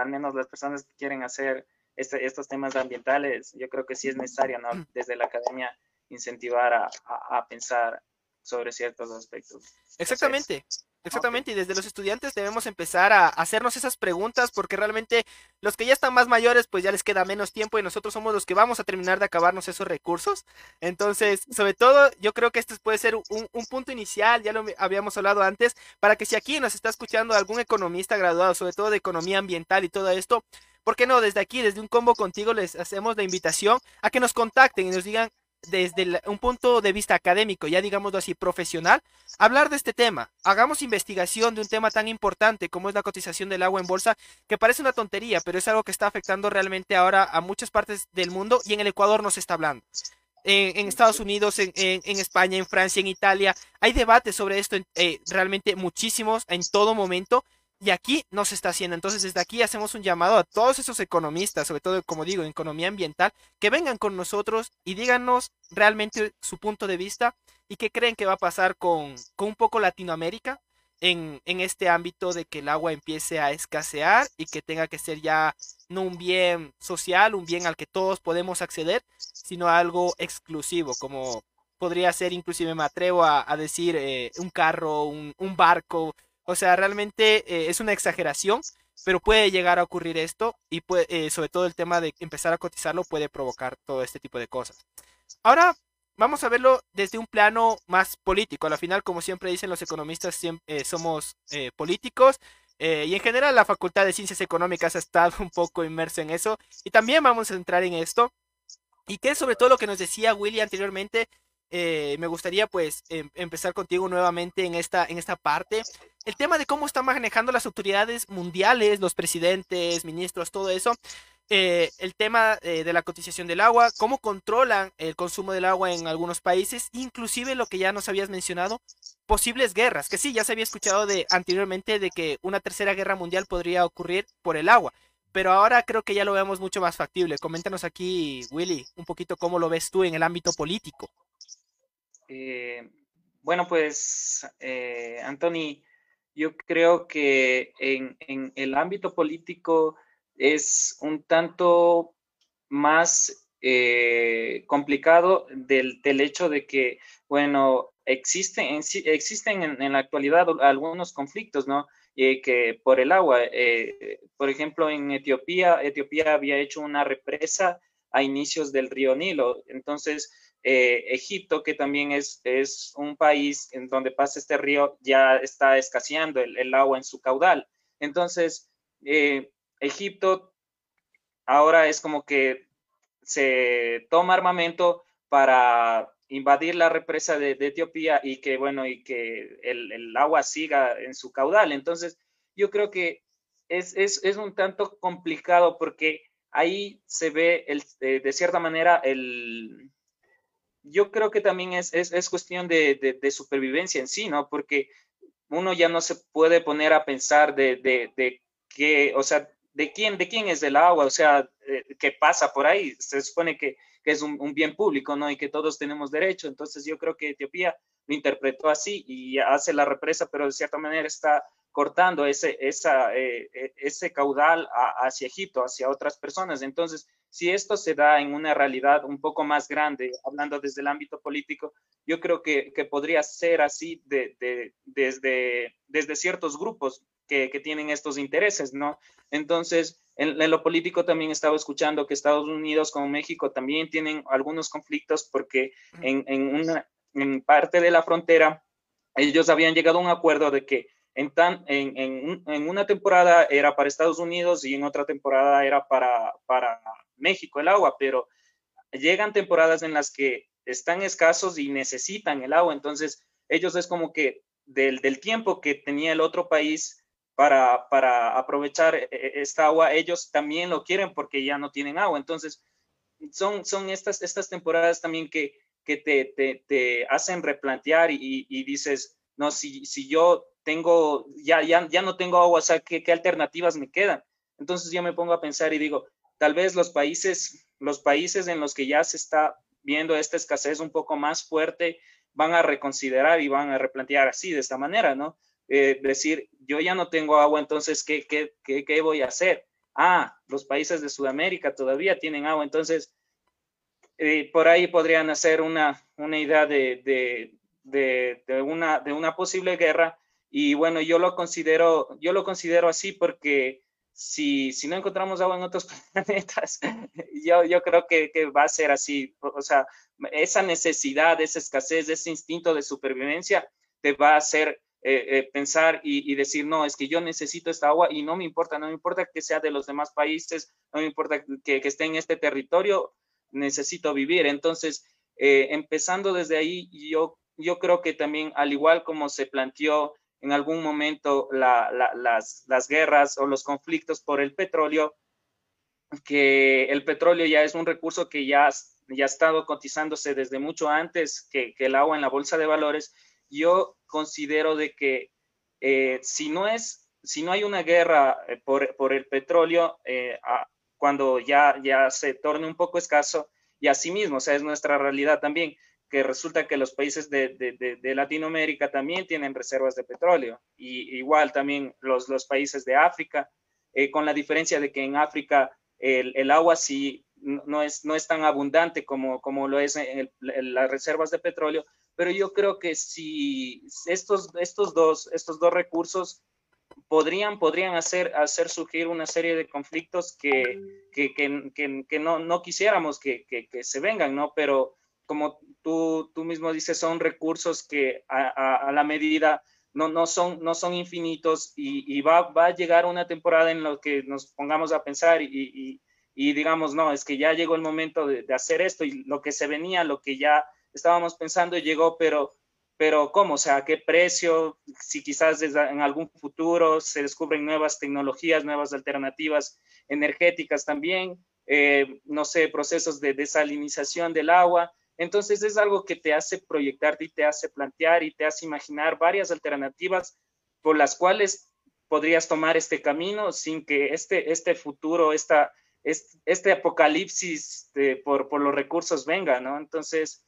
al menos las personas que quieren hacer este, estos temas ambientales, yo creo que sí es necesario, ¿no? Desde la academia incentivar a, a pensar sobre ciertos aspectos. Exactamente. Exactamente, y desde los estudiantes debemos empezar a hacernos esas preguntas porque realmente los que ya están más mayores pues ya les queda menos tiempo y nosotros somos los que vamos a terminar de acabarnos esos recursos. Entonces, sobre todo, yo creo que este puede ser un, punto inicial, ya lo habíamos hablado antes, para que si aquí nos está escuchando algún economista graduado, sobre todo de economía ambiental y todo esto, ¿por qué no? Desde aquí, desde un combo contigo, les hacemos la invitación a que nos contacten y nos digan desde un punto de vista académico, ya digámoslo así, profesional, hablar de este tema. Hagamos investigación de un tema tan importante como es la cotización del agua en bolsa, que parece una tontería, pero es algo que está afectando realmente ahora a muchas partes del mundo y en el Ecuador no se está hablando. En, Estados Unidos, en, España, en Francia, en Italia, hay debates sobre esto eh, realmente muchísimos en todo momento y aquí no se está haciendo. Entonces, desde aquí hacemos un llamado a todos esos economistas, sobre todo, como digo, en economía ambiental, que vengan con nosotros y díganos realmente su punto de vista y qué creen que va a pasar con, un poco Latinoamérica en, en, este ámbito de que el agua empiece a escasear y que tenga que ser ya no un bien social, un bien al que todos podemos acceder, sino algo exclusivo, como podría ser, inclusive me atrevo a, decir, eh, un carro, un barco, o sea, realmente eh, es una exageración, pero puede llegar a ocurrir esto y puede, eh, sobre todo el tema de empezar a cotizarlo puede provocar todo este tipo de cosas. Ahora vamos a verlo desde un plano más político. Al final, como siempre dicen los economistas, eh, somos políticos. y en general la Facultad de Ciencias Económicas ha estado [laughs] un poco inmersa en eso. Y también vamos a entrar en esto. Y que sobre todo lo que nos decía Willy anteriormente, eh, me gustaría pues em, empezar contigo nuevamente en esta, en esta parte. El tema de cómo están manejando las autoridades mundiales, los presidentes, ministros, todo eso. Eh, el tema eh, de la cotización del agua, cómo controlan el consumo del agua en algunos países, inclusive lo que ya nos habías mencionado, posibles guerras, que sí, ya se había escuchado de anteriormente de que una tercera guerra mundial podría ocurrir por el agua, pero ahora creo que ya lo vemos mucho más factible. Coméntanos aquí, Willy, un poquito cómo lo ves tú en el ámbito político. Eh, bueno, pues, eh, Anthony, yo creo que en, el ámbito político es un tanto más eh, complicado del, hecho de que, bueno, existen, en, la actualidad algunos conflictos, ¿no? que por el agua, por ejemplo, en Etiopía, Etiopía había hecho una represa a inicios del río Nilo, entonces eh, Egipto, que también es, es, un país en donde pasa este río, ya está escaseando el, agua en su caudal. Entonces, eh, Egipto ahora es como que se toma armamento para invadir la represa de, Etiopía y que, bueno, y que el, agua siga en su caudal. Entonces, yo creo que es, un tanto complicado porque ahí se ve, el, eh, de cierta manera, el... Yo creo que también es, es cuestión de, de, supervivencia en sí, ¿no? Porque uno ya no se puede poner a pensar de, de, que, o sea, de quién, de quién es el agua, o sea, eh, qué pasa por ahí. Se supone que es un, bien público, ¿no? Y que todos tenemos derecho. Entonces yo creo que Etiopía lo interpretó así y hace la represa, pero de cierta manera está cortando ese, esa, eh, eh, ese caudal hacia Egipto, hacia otras personas. Entonces, si esto se da en una realidad un poco más grande, hablando desde el ámbito político, yo creo que, que podría ser así de, de, desde, desde ciertos grupos que, que, tienen estos intereses, ¿no? Entonces, en, lo político también estaba escuchando que Estados Unidos como México también tienen algunos conflictos porque en, en una en parte de la frontera ellos habían llegado a un acuerdo de que en, tan, en, en, en, una temporada era para Estados Unidos y en otra temporada era para, para México el agua, pero llegan temporadas en las que están escasos y necesitan el agua, entonces ellos es como que del, del tiempo que tenía el otro país para, para aprovechar e, e, esta agua, ellos también lo quieren porque ya no tienen agua. Entonces, son, son estas, estas temporadas también que, que te, te, te hacen replantear y, y, dices, no, si, si yo tengo, ya, ya, ya no tengo agua, o sea, ¿qué, ¿qué, alternativas me quedan? Entonces yo me pongo a pensar y digo, tal vez los países, los países en los que ya se está viendo esta escasez un poco más fuerte, van a reconsiderar y van a replantear así, de esta manera, ¿no? Eh, decir, yo ya no tengo agua, entonces, ¿qué, qué, qué, qué voy a hacer? Ah, los países de Sudamérica todavía tienen agua, entonces, eh, por ahí podrían hacer una, una idea de, de, de, de, una, de una posible guerra. Y bueno, yo lo considero, yo lo considero así porque si, si no encontramos agua en otros [laughs] planetas, yo, yo creo que, que, va a ser así. O sea, esa necesidad, esa escasez, ese instinto de supervivencia te va a hacer eh, eh, pensar y, decir, no, es que yo necesito esta agua y no me importa, no me importa que sea de los demás países, no me importa que, esté en este territorio, necesito vivir. Entonces, eh, empezando desde ahí, yo, yo creo que también, al igual como se planteó en algún momento las, guerras o los conflictos por el petróleo, que el petróleo ya es un recurso que ya, ya ha estado cotizándose desde mucho antes que, el agua en la bolsa de valores yo considero de que eh, si no es, si no hay una guerra eh, por, el petróleo, eh, cuando ya, ya se torne un poco escaso, y asimismo, o sea, es nuestra realidad también, que resulta que los países de, Latinoamérica también tienen reservas de petróleo, y igual también los, los países de África, con la diferencia de que en África el, el agua sí no es, no es tan abundante como, como lo es en las reservas de petróleo, pero yo creo que si estos, estos, dos, estos dos recursos podrían, podrían hacer, hacer surgir una serie de conflictos que, que, que, que no, no, quisiéramos que, se vengan, ¿no? Pero como tú, tú mismo dices, son recursos que a, la medida no, no, son, no son infinitos y, va, va, a llegar una temporada en la que nos pongamos a pensar y, y, digamos, no, es que ya llegó el momento de, hacer esto y lo que se venía, lo que ya estábamos pensando llegó, pero, pero ¿cómo? O sea, ¿a qué precio? Si quizás en algún futuro se descubren nuevas tecnologías, nuevas alternativas energéticas también, eh, no sé, procesos de desalinización del agua. Entonces es algo que te hace proyectarte y te hace plantear y te hace imaginar varias alternativas por las cuales podrías tomar este camino sin que este, este futuro, esta, este, apocalipsis por, por, los recursos venga, ¿no? Entonces,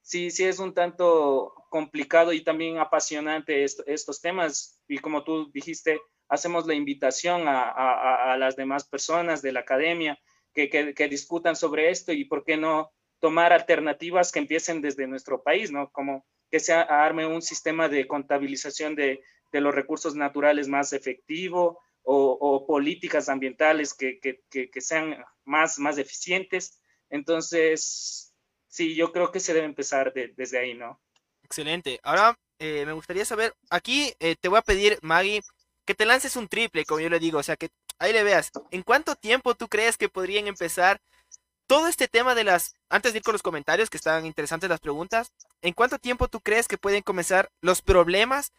sí, sí es un tanto complicado y también apasionante estos temas. Y como tú dijiste, hacemos la invitación a, las demás personas de la academia que, que, discutan sobre esto y por qué no tomar alternativas que empiecen desde nuestro país, ¿no? Como que se arme un sistema de contabilización de, de los recursos naturales más efectivo o, o políticas ambientales que, que, sean más, más eficientes. Entonces, sí, yo creo que se debe empezar desde ahí, ¿no? Excelente. Ahora eh, me gustaría saber, aquí eh, te voy a pedir, Maggie, que te lances un triple, como yo le digo, o sea, que ahí le veas, ¿en cuánto tiempo tú crees que podrían empezar todo este tema de las, antes de ir con los comentarios, que están interesantes las preguntas, ¿en cuánto tiempo tú crees que pueden comenzar los problemas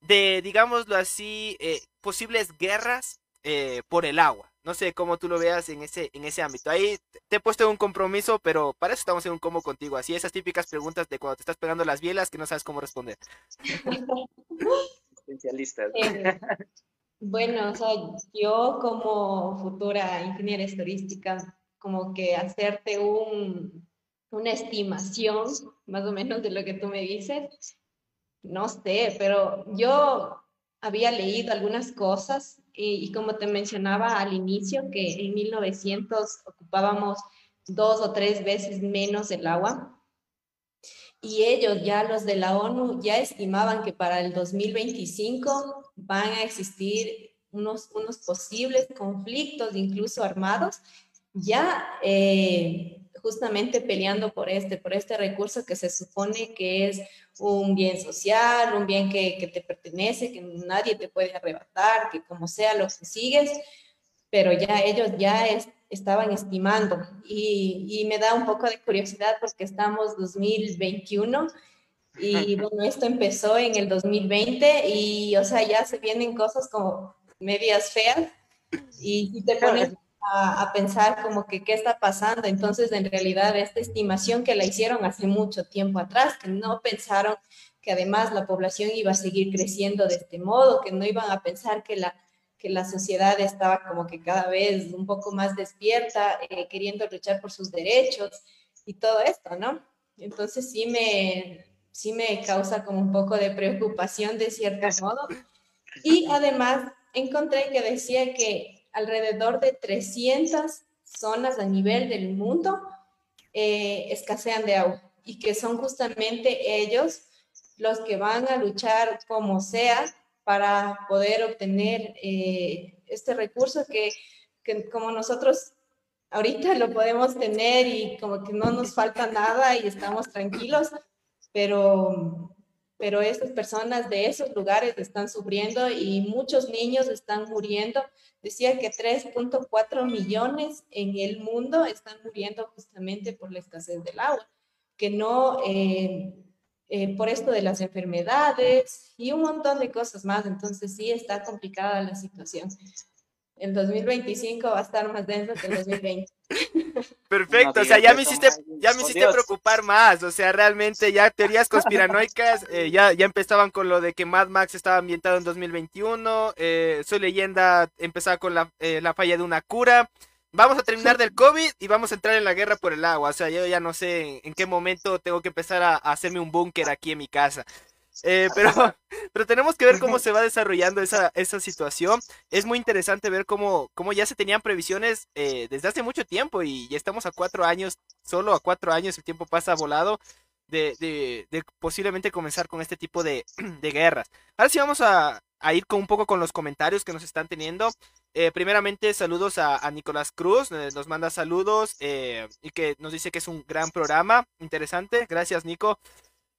de, digámoslo así, eh, posibles guerras eh, por el agua? No sé cómo tú lo veas en ese, en ese ámbito. Ahí te he puesto un compromiso, pero para eso estamos en un combo contigo. Así esas típicas preguntas de cuando te estás pegando las bielas que no sabes cómo responder. [laughs] Especialistas. Eh, bueno, o sea, yo como futura ingeniera turística, como que hacerte un, una estimación más o menos de lo que tú me dices, no sé, pero yo había leído algunas cosas y, como te mencionaba al inicio, que en 1900 ocupábamos dos o tres veces menos el agua. Y ellos, ya los de la ONU, ya estimaban que para el 2025 van a existir unos, unos posibles conflictos, incluso armados, ya eh, justamente peleando por este, por este recurso que se supone que es un bien social, un bien que, que te pertenece, que nadie te puede arrebatar, que como sea lo sigues, pero ya ellos ya estaban estimando. Y, y, me da un poco de curiosidad porque estamos 2021 y bueno, esto empezó en el 2020 y o sea, ya se vienen cosas como medias feas y, y te pones a, pensar como que qué está pasando. Entonces, en realidad, esta estimación que la hicieron hace mucho tiempo atrás, que no pensaron que además la población iba a seguir creciendo de este modo, que no iban a pensar que la, que la sociedad estaba como que cada vez un poco más despierta, eh, queriendo luchar por sus derechos y todo esto, ¿no? Entonces sí me, sí me causa como un poco de preocupación de cierto modo. Y además encontré que decía que alrededor de 300 zonas a nivel del mundo eh, escasean de agua y que son justamente ellos los que van a luchar como sea para poder obtener eh, este recurso que, que, como nosotros ahorita lo podemos tener y como que no nos falta nada y estamos tranquilos, pero pero esas personas de esos lugares están sufriendo y muchos niños están muriendo. Decía que 3.4 millones en el mundo están muriendo justamente por la escasez del agua, que no eh, eh, por esto de las enfermedades y un montón de cosas más. Entonces sí está complicada la situación el 2025 va a estar más denso que el 2020. [laughs] Perfecto, o sea, ya me hiciste, ya me hiciste preocupar más, o sea, realmente ya teorías [laughs] conspiranoicas eh, ya, ya empezaban con lo de que Mad Max estaba ambientado en 2021, eh, Soy Leyenda empezaba con la, eh, la falla de una cura, vamos a terminar del COVID y vamos a entrar en la guerra por el agua, o sea, yo ya no sé en, qué momento tengo que empezar a hacerme un búnker aquí en mi casa. Eh, [laughs] pero, [laughs] pero tenemos que ver cómo se va desarrollando esa, esa situación. Es muy interesante ver cómo, cómo ya se tenían previsiones eh, desde hace mucho tiempo y ya estamos a cuatro años, solo a cuatro años el tiempo pasa volado de, de, de posiblemente comenzar con este tipo de, [clears throat] de guerras. Ahora sí vamos a, a, ir con un poco con los comentarios que nos están teniendo. Eh, primeramente, saludos a, a Nicolás Cruz, nos manda saludos y que nos dice que es un gran programa, interesante. Gracias, Nico.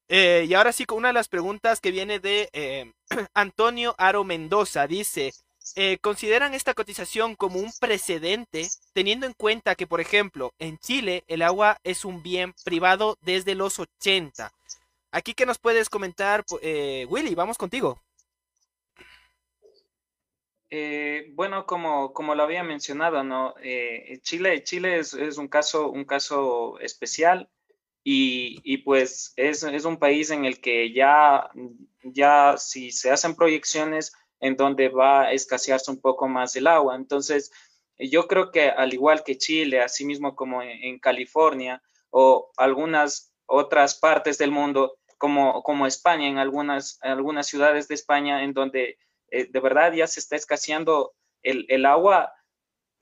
Eh, y ahora sí, con una de las preguntas que viene de eh, [clears throat] Antonio Aro Mendoza, dice, eh, ¿consideran esta cotización como un precedente, teniendo en cuenta que, por ejemplo, en Chile el agua es un bien privado desde los 80? Aquí que nos puedes comentar, Willy, vamos contigo. bueno, como, como lo había mencionado, ¿no? Chile, Chile es, es, un, caso, un caso especial y, pues es, un país en el que ya, ya si se hacen proyecciones en donde va a escasearse un poco más el agua. Entonces, yo creo que al igual que Chile, así mismo como en, California o algunas otras partes del mundo, como, como España, en algunas, algunas ciudades de España, en donde eh, de verdad ya se está escaseando el, el agua,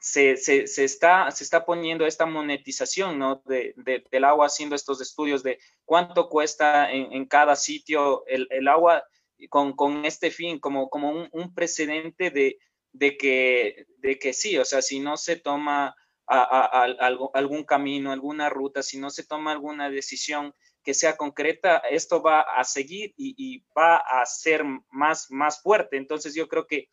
se, se, está, se está poniendo esta monetización ¿no? de, de, del agua, haciendo estos estudios de cuánto cuesta en, en cada sitio el, el agua con, con, este fin, como, como un, un precedente de, de, que, de que sí, o sea, si no se toma a, a, a, algún camino, alguna ruta, si no se toma alguna decisión que sea concreta, esto va a seguir y, y va a ser más, más fuerte. Entonces yo creo que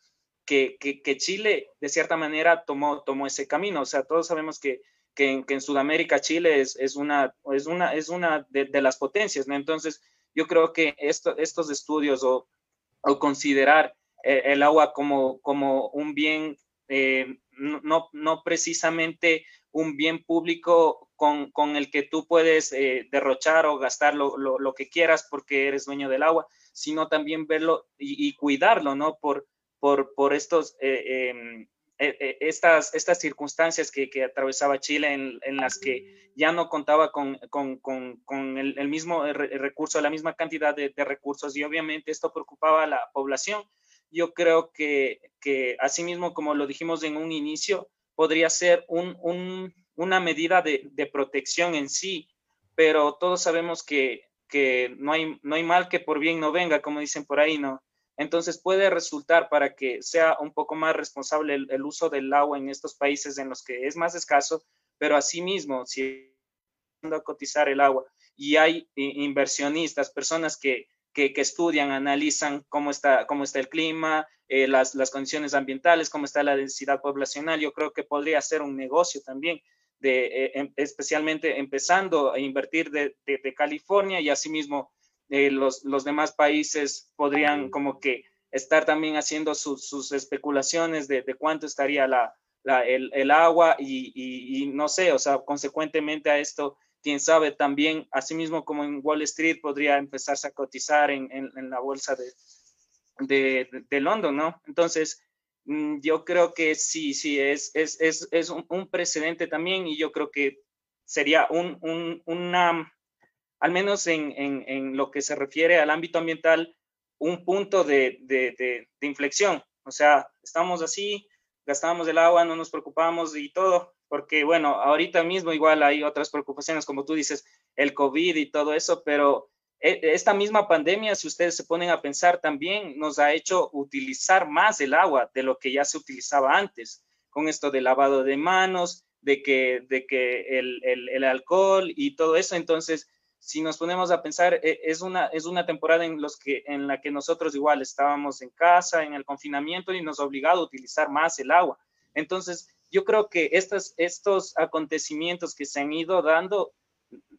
que, Chile, de cierta manera, tomó, tomó ese camino. O sea, todos sabemos que, que en, Sudamérica Chile es, es, una, es una, es una de, las potencias. Entonces, yo creo que esto, estos estudios o, o considerar eh, el agua como, como un bien, eh, no, no precisamente un bien público con, con el que tú puedes eh, derrochar o gastar lo, lo, que quieras porque eres dueño del agua, sino también verlo y, cuidarlo, ¿no? Por, por, estos... Em, e, e, estas, estas circunstancias que, que atravesaba Chile en, en, las que ya no contaba con, con, con, el, mismo recurso, la misma cantidad de, recursos y obviamente esto preocupaba a la población. Yo creo que, que asimismo, como lo dijimos en un inicio, podría ser un, un, una medida de, de, protección en sí, pero todos sabemos que, que no, hay, no hay mal que por bien no venga, como dicen por ahí, ¿no? Entonces puede resultar para que sea un poco más responsable el, uso del agua en estos países en los que es más escaso, pero asimismo, si a cotizar el agua y hay inversionistas, personas que, que, estudian, analizan cómo está, cómo está el clima, eh, las, las, condiciones ambientales, cómo está la densidad poblacional, yo creo que podría ser un negocio también, de, eh, em, especialmente empezando a invertir de, de California y asimismo eh, los, los, demás países podrían como que estar también haciendo sus especulaciones de, de, cuánto estaría la, la el, el, agua y, y, no sé, o sea, consecuentemente a esto, quién sabe, también, así mismo como en Wall Street, podría empezarse a cotizar en, en, la bolsa de, de, de, London, ¿no? Entonces, mm, yo creo que sí, sí, es, es, es, es un, un, precedente también y yo creo que sería un, un, una al menos en, lo que se refiere al ámbito ambiental, un punto de, inflexión. O sea, estamos así, gastamos el agua, no nos preocupamos y todo, porque bueno, ahorita mismo igual hay otras preocupaciones, como tú dices, el COVID y todo eso, pero e, esta misma pandemia, si ustedes se ponen a pensar también, nos ha hecho utilizar más el agua de lo que ya se utilizaba antes, con esto de lavado de manos, de que, de que el, el alcohol y todo eso. Entonces, si nos ponemos a pensar, eh, es una, es una temporada en, los que, en la que nosotros igual estábamos en casa, en el confinamiento y nos ha obligado a utilizar más el agua. Entonces, yo creo que estos, estos acontecimientos que se han ido dando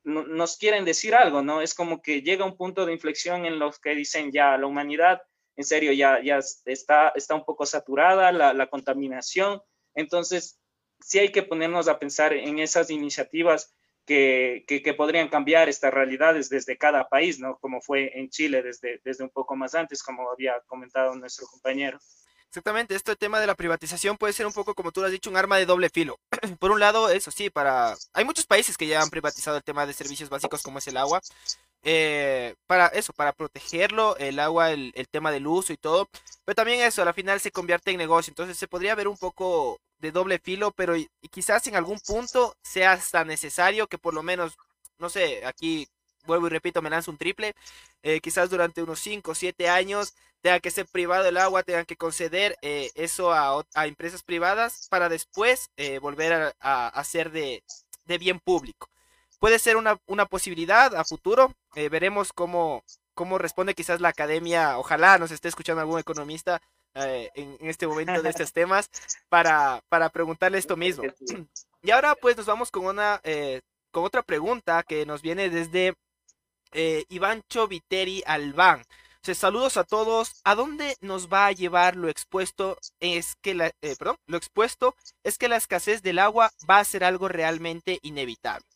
nos quieren decir algo, ¿no? Es como que llega un punto de inflexión en los que dicen ya la humanidad, en serio, ya, ya está, está un poco saturada la, la contaminación. Entonces, sí hay que ponernos a pensar en esas iniciativas que, podrían cambiar estas realidades desde cada país, ¿no? Como fue en Chile desde, desde un poco más antes, como había comentado nuestro compañero. Exactamente, este tema de la privatización puede ser un poco, como tú lo has dicho, un arma de doble filo. [clears throat] Por un lado, eso sí, para... Hay muchos países que ya han privatizado el tema de servicios básicos como es el agua. Eh, para eso, para protegerlo, el agua, el, el, tema del uso y todo. Pero también eso, al final se convierte en negocio. Entonces se podría ver un poco de doble filo, pero y, quizás en algún punto sea hasta necesario que por lo menos, no sé, aquí vuelvo y repito, me lanzo un triple, eh, quizás durante unos 5 o 7 años tenga que ser privado el agua, tengan que conceder eh, eso a, a, empresas privadas para después eh, volver a, a, hacer de, de, bien público. Puede ser una, una posibilidad a futuro, veremos cómo, cómo responde quizás la academia, ojalá nos esté escuchando algún economista eh, en, este momento de [laughs] estos temas para, para preguntarle esto mismo. [clears throat] Y ahora pues nos vamos con una eh, con otra pregunta que nos viene desde eh, Ivancho Viteri Albán. saludos a todos. ¿A dónde nos va a llevar lo expuesto? Es que la, eh, perdón, lo expuesto es que la escasez del agua va a ser algo realmente inevitable.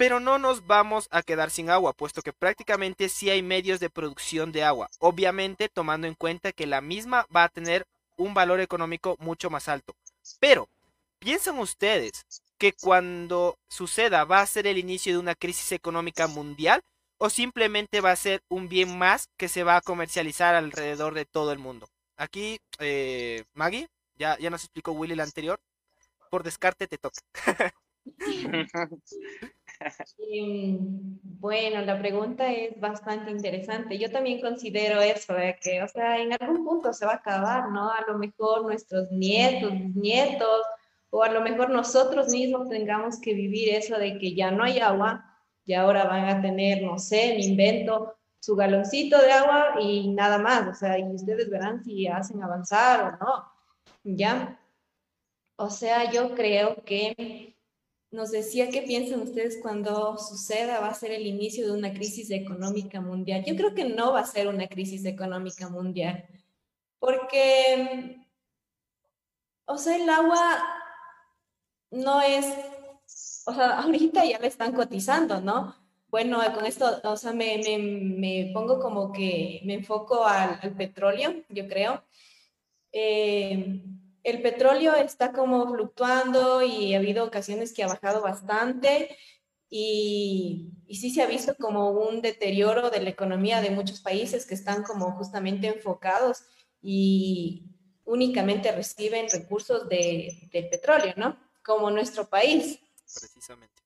Pero no nos vamos a quedar sin agua, puesto que prácticamente sí hay medios de producción de agua, obviamente tomando en cuenta que la misma va a tener un valor económico mucho más alto. Pero, ¿piensan ustedes que cuando suceda va a ser el inicio de una crisis económica mundial o simplemente va a ser un bien más que se va a comercializar alrededor de todo el mundo? Aquí, eh, Maggie, ya, ya nos explicó Willy la anterior. Por descarte te toca. [laughs] bueno, la pregunta es bastante interesante. Yo también considero eso, de que, o sea, en algún punto se va a acabar, ¿no? A lo mejor nuestros nietos, nietos, o a lo mejor nosotros mismos tengamos que vivir eso de que ya no hay agua y ahora van a tener, no sé, invento su galoncito de agua y nada más, o sea, y ustedes verán si hacen avanzar o no, ¿ya? O sea, yo creo que nos decía qué piensan ustedes cuando suceda, va a ser el inicio de una crisis económica mundial. Yo creo que no va a ser una crisis económica mundial, porque, o sea, el agua no es, o sea, ahorita ya le están cotizando, ¿no? Bueno, con esto, o sea, me, me, me pongo como que me enfoco al, al petróleo, yo creo. Eh, el petróleo está como fluctuando y ha habido ocasiones que ha bajado bastante y, y, sí se ha visto como un deterioro de la economía de muchos países que están como justamente enfocados y únicamente reciben recursos de, del petróleo, ¿no? Como nuestro país. Precisamente.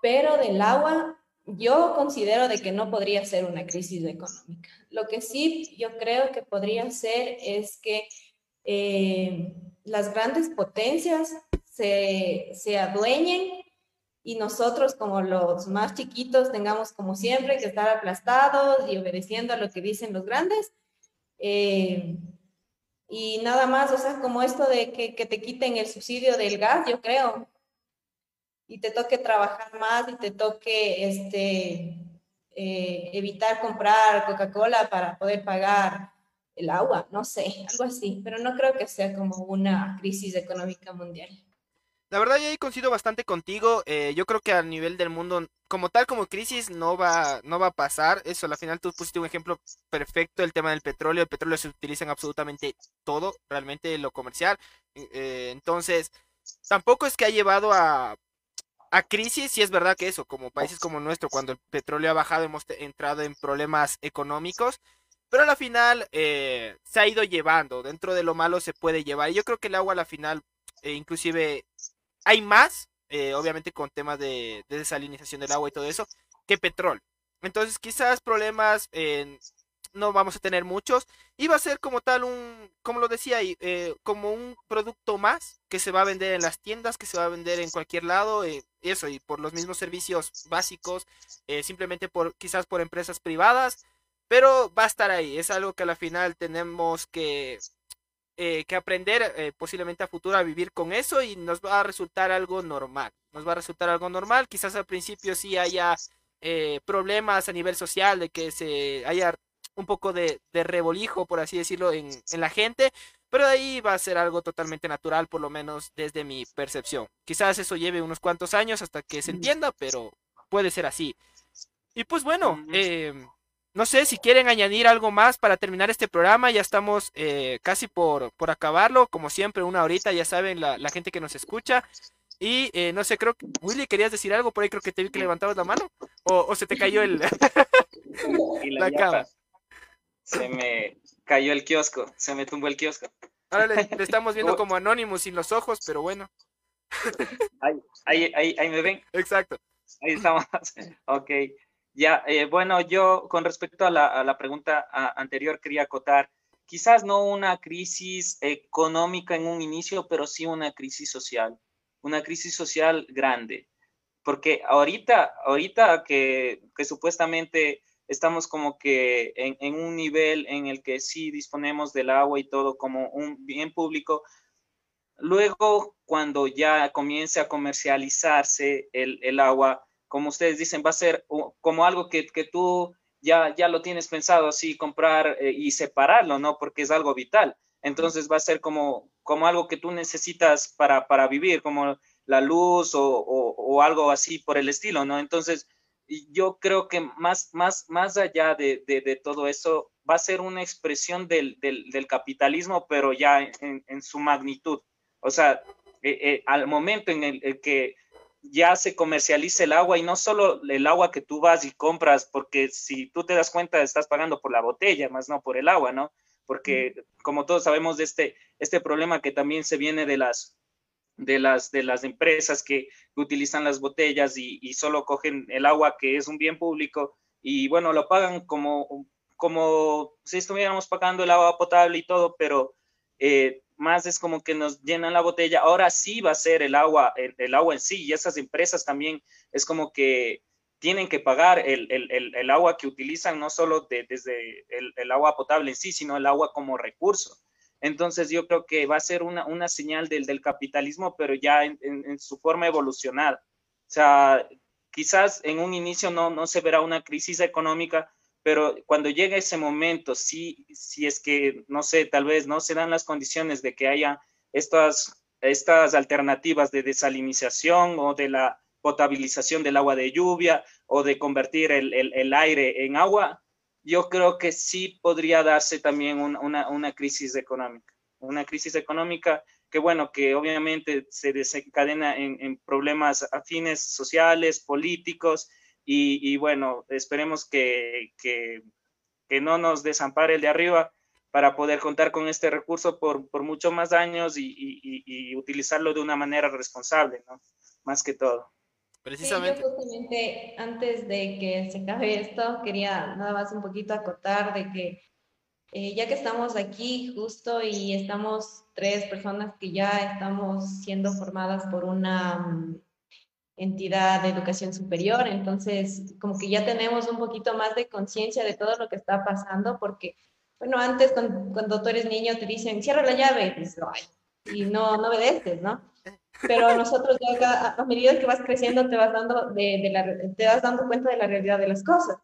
Pero del agua, yo considero de que no podría ser una crisis económica. Lo que sí yo creo que podría ser es que eh, las grandes potencias se, se adueñen y nosotros como los más chiquitos tengamos como siempre que estar aplastados y obedeciendo a lo que dicen los grandes. Eh, y nada más, o sea, como esto de que, que, te quiten el subsidio del gas, yo creo, y te toque trabajar más y te toque este, eh, evitar comprar Coca-Cola para poder pagar el agua, no sé, algo así, pero no creo que sea como una crisis económica mundial. La verdad, yo ahí coincido bastante contigo. Eh, yo creo que a nivel del mundo, como tal, como crisis, no va, no va a pasar. Eso, al final tú pusiste un ejemplo perfecto, el tema del petróleo. El petróleo se utiliza en absolutamente todo, realmente lo comercial. Eh, entonces, tampoco es que ha llevado a, a crisis, y es verdad que eso, como países como nuestro, cuando el petróleo ha bajado, hemos entrado en problemas económicos. Pero a la final eh, se ha ido llevando. Dentro de lo malo se puede llevar. Yo creo que el agua a la final, eh, inclusive, hay más, eh, obviamente con temas de, desalinización del agua y todo eso, que petróleo. Entonces quizás problemas no vamos a tener muchos. Y va a ser como tal un, como lo decía, como un producto más que se va a vender en las tiendas, que se va a vender en cualquier lado. eso, y por los mismos servicios básicos, simplemente por quizás por empresas privadas pero va a estar ahí, es algo que a la final tenemos que, eh, que aprender eh, posiblemente a futuro a vivir con eso y nos va a resultar algo normal, nos va a resultar algo normal, quizás al principio sí haya eh, problemas a nivel social, de que se haya un poco de, de rebolijo, por así decirlo, en, en la gente, pero de ahí va a ser algo totalmente natural, por lo menos desde mi percepción. Quizás eso lleve unos cuantos años hasta que se entienda, pero puede ser así. Y pues bueno, eh, no sé si quieren añadir algo más para terminar este programa. Ya estamos eh, casi por, por acabarlo. Como siempre, una horita, ya saben, la, gente que nos escucha. Y eh, no sé, creo que Willy, ¿querías decir algo? Por ahí creo que te vi que levantabas la mano. ¿O, se te cayó el... [laughs] la, cama? Se me cayó el kiosco, se me tumbó el kiosco. Ahora le, [laughs] estamos viendo como anónimo sin los ojos, pero bueno. ahí, ahí, ahí, ahí me ven. Exacto. Ahí estamos. [laughs] ok. Ya, eh, bueno, yo con respecto a la, pregunta anterior quería acotar, quizás no una crisis económica en un inicio, pero sí una crisis social, una crisis social grande, porque ahorita, ahorita que, supuestamente estamos como que en, en, un nivel en el que sí disponemos del agua y todo como un bien público, luego cuando ya comience a comercializarse el, el agua, como ustedes dicen, va a ser como algo que, que tú ya, ya lo tienes pensado así, comprar eh, y separarlo, ¿no? Porque es algo vital. Entonces va a ser como, como algo que tú necesitas para, para vivir, como la luz o, o, algo así por el estilo, ¿no? Entonces, yo creo que más, más, más allá de, de, todo eso, va a ser una expresión del, del, capitalismo, pero ya en, en, su magnitud. O sea, eh, eh, al momento en el que ya se comercializa el agua y no solo el agua que tú vas y compras, porque si tú te das cuenta estás pagando por la botella, más no por el agua, ¿no? Porque como todos sabemos de este, este problema que también se viene de las, de las, de las empresas que utilizan las botellas y, y solo cogen el agua que es un bien público y bueno, lo pagan como, como si estuviéramos pagando el agua potable y todo, pero eh, más es como que nos llenan la botella. Ahora sí va a ser el agua, el, agua en sí, y esas empresas también es como que tienen que pagar el, el, el agua que utilizan, no solo de, desde el, agua potable en sí, sino el agua como recurso. Entonces yo creo que va a ser una, una señal del, del capitalismo, pero ya en, en, su forma evolucionada. O sea, quizás en un inicio no, no se verá una crisis económica, pero cuando llegue ese momento, si, si es que, no sé, tal vez no se dan las condiciones de que haya estas, estas alternativas de desalinización o de la potabilización del agua de lluvia o de convertir el, el, el aire en agua, yo creo que sí podría darse también una, una, crisis económica. Una crisis económica que, bueno, que obviamente se desencadena en, en problemas afines sociales, políticos, y, bueno, esperemos que, que, que, no nos desampare el de arriba para poder contar con este recurso por, por muchos más años y, y, y, utilizarlo de una manera responsable, ¿no? Más que todo. Precisamente. Sí, justamente antes de que se acabe esto, quería nada más un poquito acotar de que eh, ya que estamos aquí justo y estamos tres personas que ya estamos siendo formadas por una entidad de educación superior, entonces como que ya tenemos un poquito más de conciencia de todo lo que está pasando, porque, bueno, antes cuando, tú eres niño te dicen, cierra la llave, y, y no, no obedeces, ¿no? Pero nosotros ya a medida que vas creciendo te vas dando, te vas dando cuenta de la realidad de las cosas.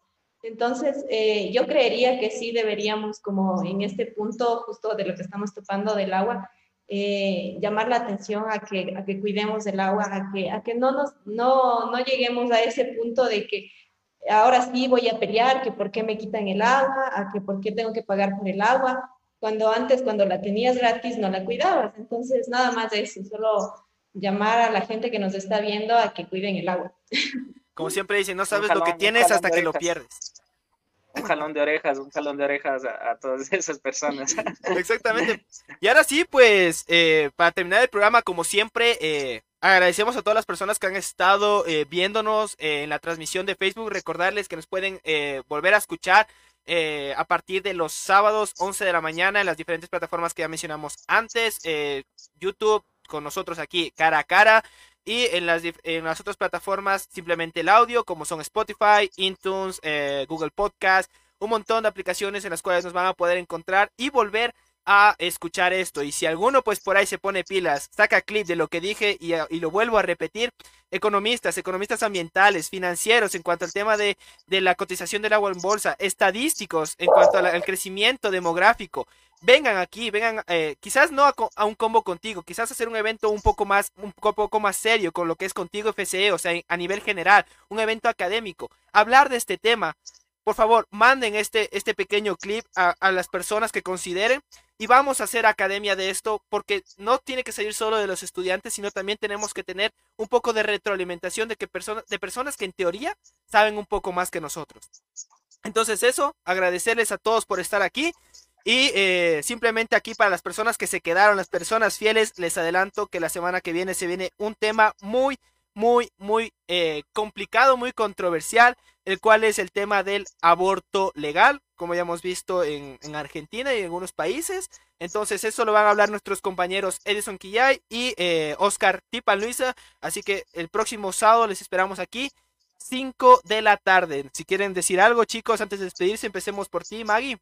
Entonces, eh, yo creería que sí deberíamos, como en este punto justo de lo que estamos topando del agua, eh, llamar la atención a que, a que cuidemos el agua, a que, a que no, nos, no, no lleguemos a ese punto de que ahora sí voy a pelear, que por qué me quitan el agua, a que por qué tengo que pagar por el agua, cuando antes, cuando la tenías gratis, no la cuidabas. Entonces, nada más de eso, solo llamar a la gente que nos está viendo a que cuiden el agua. Como siempre dicen, no sabes lo que tienes hasta que lo pierdes un jalón de orejas, un jalón de orejas a, todas [laughs] esas personas. Exactamente. Y ahora sí, pues, eh, para terminar el programa, como siempre, eh, agradecemos a todas las personas que han estado eh, viéndonos en la transmisión de Facebook. Recordarles que nos pueden volver a escuchar a partir de los sábados 11 de la mañana en las diferentes plataformas que ya mencionamos antes. YouTube con nosotros aquí cara a cara. Y en las, en las otras plataformas simplemente el audio, como son Spotify, iTunes, eh, Google Podcast, un montón de aplicaciones en las cuales nos van a poder encontrar y volver a escuchar esto. Y si alguno pues por ahí se pone pilas, saca clip de lo que dije y, y, lo vuelvo a repetir, economistas, economistas ambientales, financieros en cuanto al tema de, de la cotización del agua en bolsa, estadísticos en cuanto al crecimiento demográfico, vengan aquí, vengan, eh, quizás no a, un combo contigo, quizás hacer un evento un poco más, un poco más serio con lo que es contigo FCE, o sea, a nivel general, un evento académico, hablar de este tema. Por favor, manden este, este pequeño clip a, las personas que consideren y vamos a hacer academia de esto porque no tiene que salir solo de los estudiantes, sino también tenemos que tener un poco de retroalimentación de, que personas de personas que en teoría saben un poco más que nosotros. Entonces eso, agradecerles a todos por estar aquí. Y eh, simplemente aquí para las personas que se quedaron, las personas fieles, les adelanto que la semana que viene se viene un tema muy, muy, muy eh, complicado, muy controversial, el cual es el tema del aborto legal, como ya hemos visto en, Argentina y en algunos países. Entonces eso lo van a hablar nuestros compañeros Edison Quillay y eh, Oscar Tipa Luisa. Así que el próximo sábado les esperamos aquí. 5 de la tarde. Si quieren decir algo, chicos, antes de despedirse, empecemos por ti, Maggie.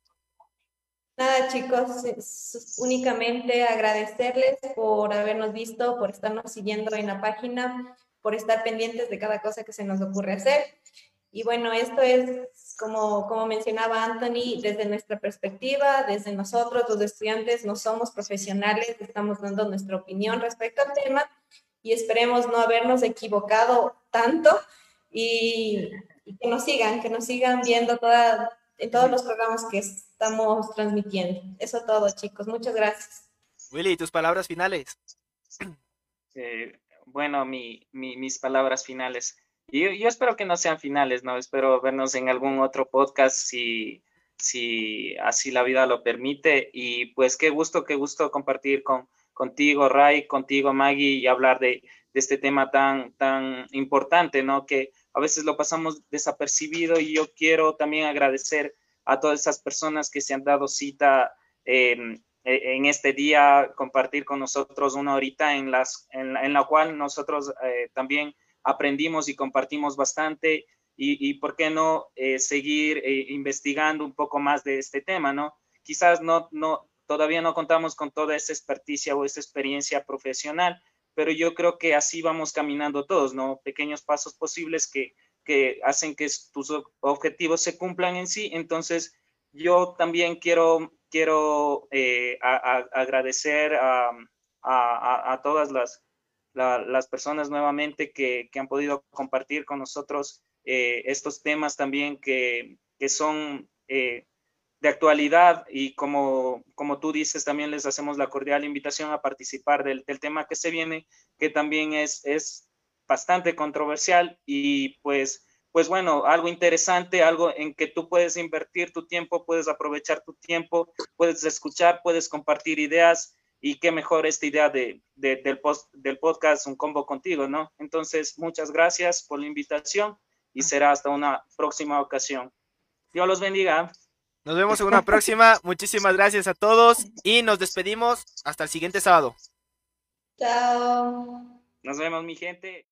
Nada, chicos, únicamente agradecerles por habernos visto, por estarnos siguiendo en la página, por estar pendientes de cada cosa que se nos ocurre hacer. Y bueno, esto es, como, como mencionaba Anthony, desde nuestra perspectiva, desde nosotros, los estudiantes, no somos profesionales, estamos dando nuestra opinión respecto al tema y esperemos no habernos equivocado tanto y, y que nos sigan, que nos sigan viendo toda, en todos los programas que estamos transmitiendo. Eso todo, chicos. Muchas gracias. Willy, tus palabras finales. Eh, bueno, mi, mis palabras finales. Yo, yo espero que no sean finales, ¿no? Espero vernos en algún otro podcast si, si así la vida lo permite. Y pues qué gusto, qué gusto compartir con, contigo, Ray, contigo, Maggie, y hablar de, de este tema tan, tan importante, ¿no? Que a veces lo pasamos desapercibido y yo quiero también agradecer a todas esas personas que se han dado cita em, e, en este día, compartir con nosotros una horita en, las, en, la, cual nosotros eh, también aprendimos y compartimos bastante y, por qué no eh, seguir eh, investigando un poco más de este tema, ¿no? Quizás no, no, todavía no contamos con toda esa experticia o esa experiencia profesional, pero yo creo que así vamos caminando todos, ¿no? Pequeños pasos posibles que, que hacen que tus objetivos se cumplan en sí. Entonces, yo también quiero, quiero eh, agradecer a, a, todas las, las personas nuevamente que, que, han podido compartir con nosotros eh, estos temas también que, que son eh, de actualidad y como, como tú dices, también les hacemos la cordial invitación a participar del, del tema que se viene, que también es, es bastante controversial y pues pues bueno, algo interesante, algo en que tú puedes invertir tu tiempo, puedes aprovechar tu tiempo, puedes escuchar, puedes compartir ideas y qué mejor esta idea de, del, post, del podcast Un Combo Contigo, ¿no? Entonces, muchas gracias por la invitación y será hasta una próxima ocasión. Dios los bendiga. Nos vemos en una próxima. [laughs] Muchísimas gracias a todos y nos despedimos hasta el siguiente sábado. Chao. Nos vemos, mi gente.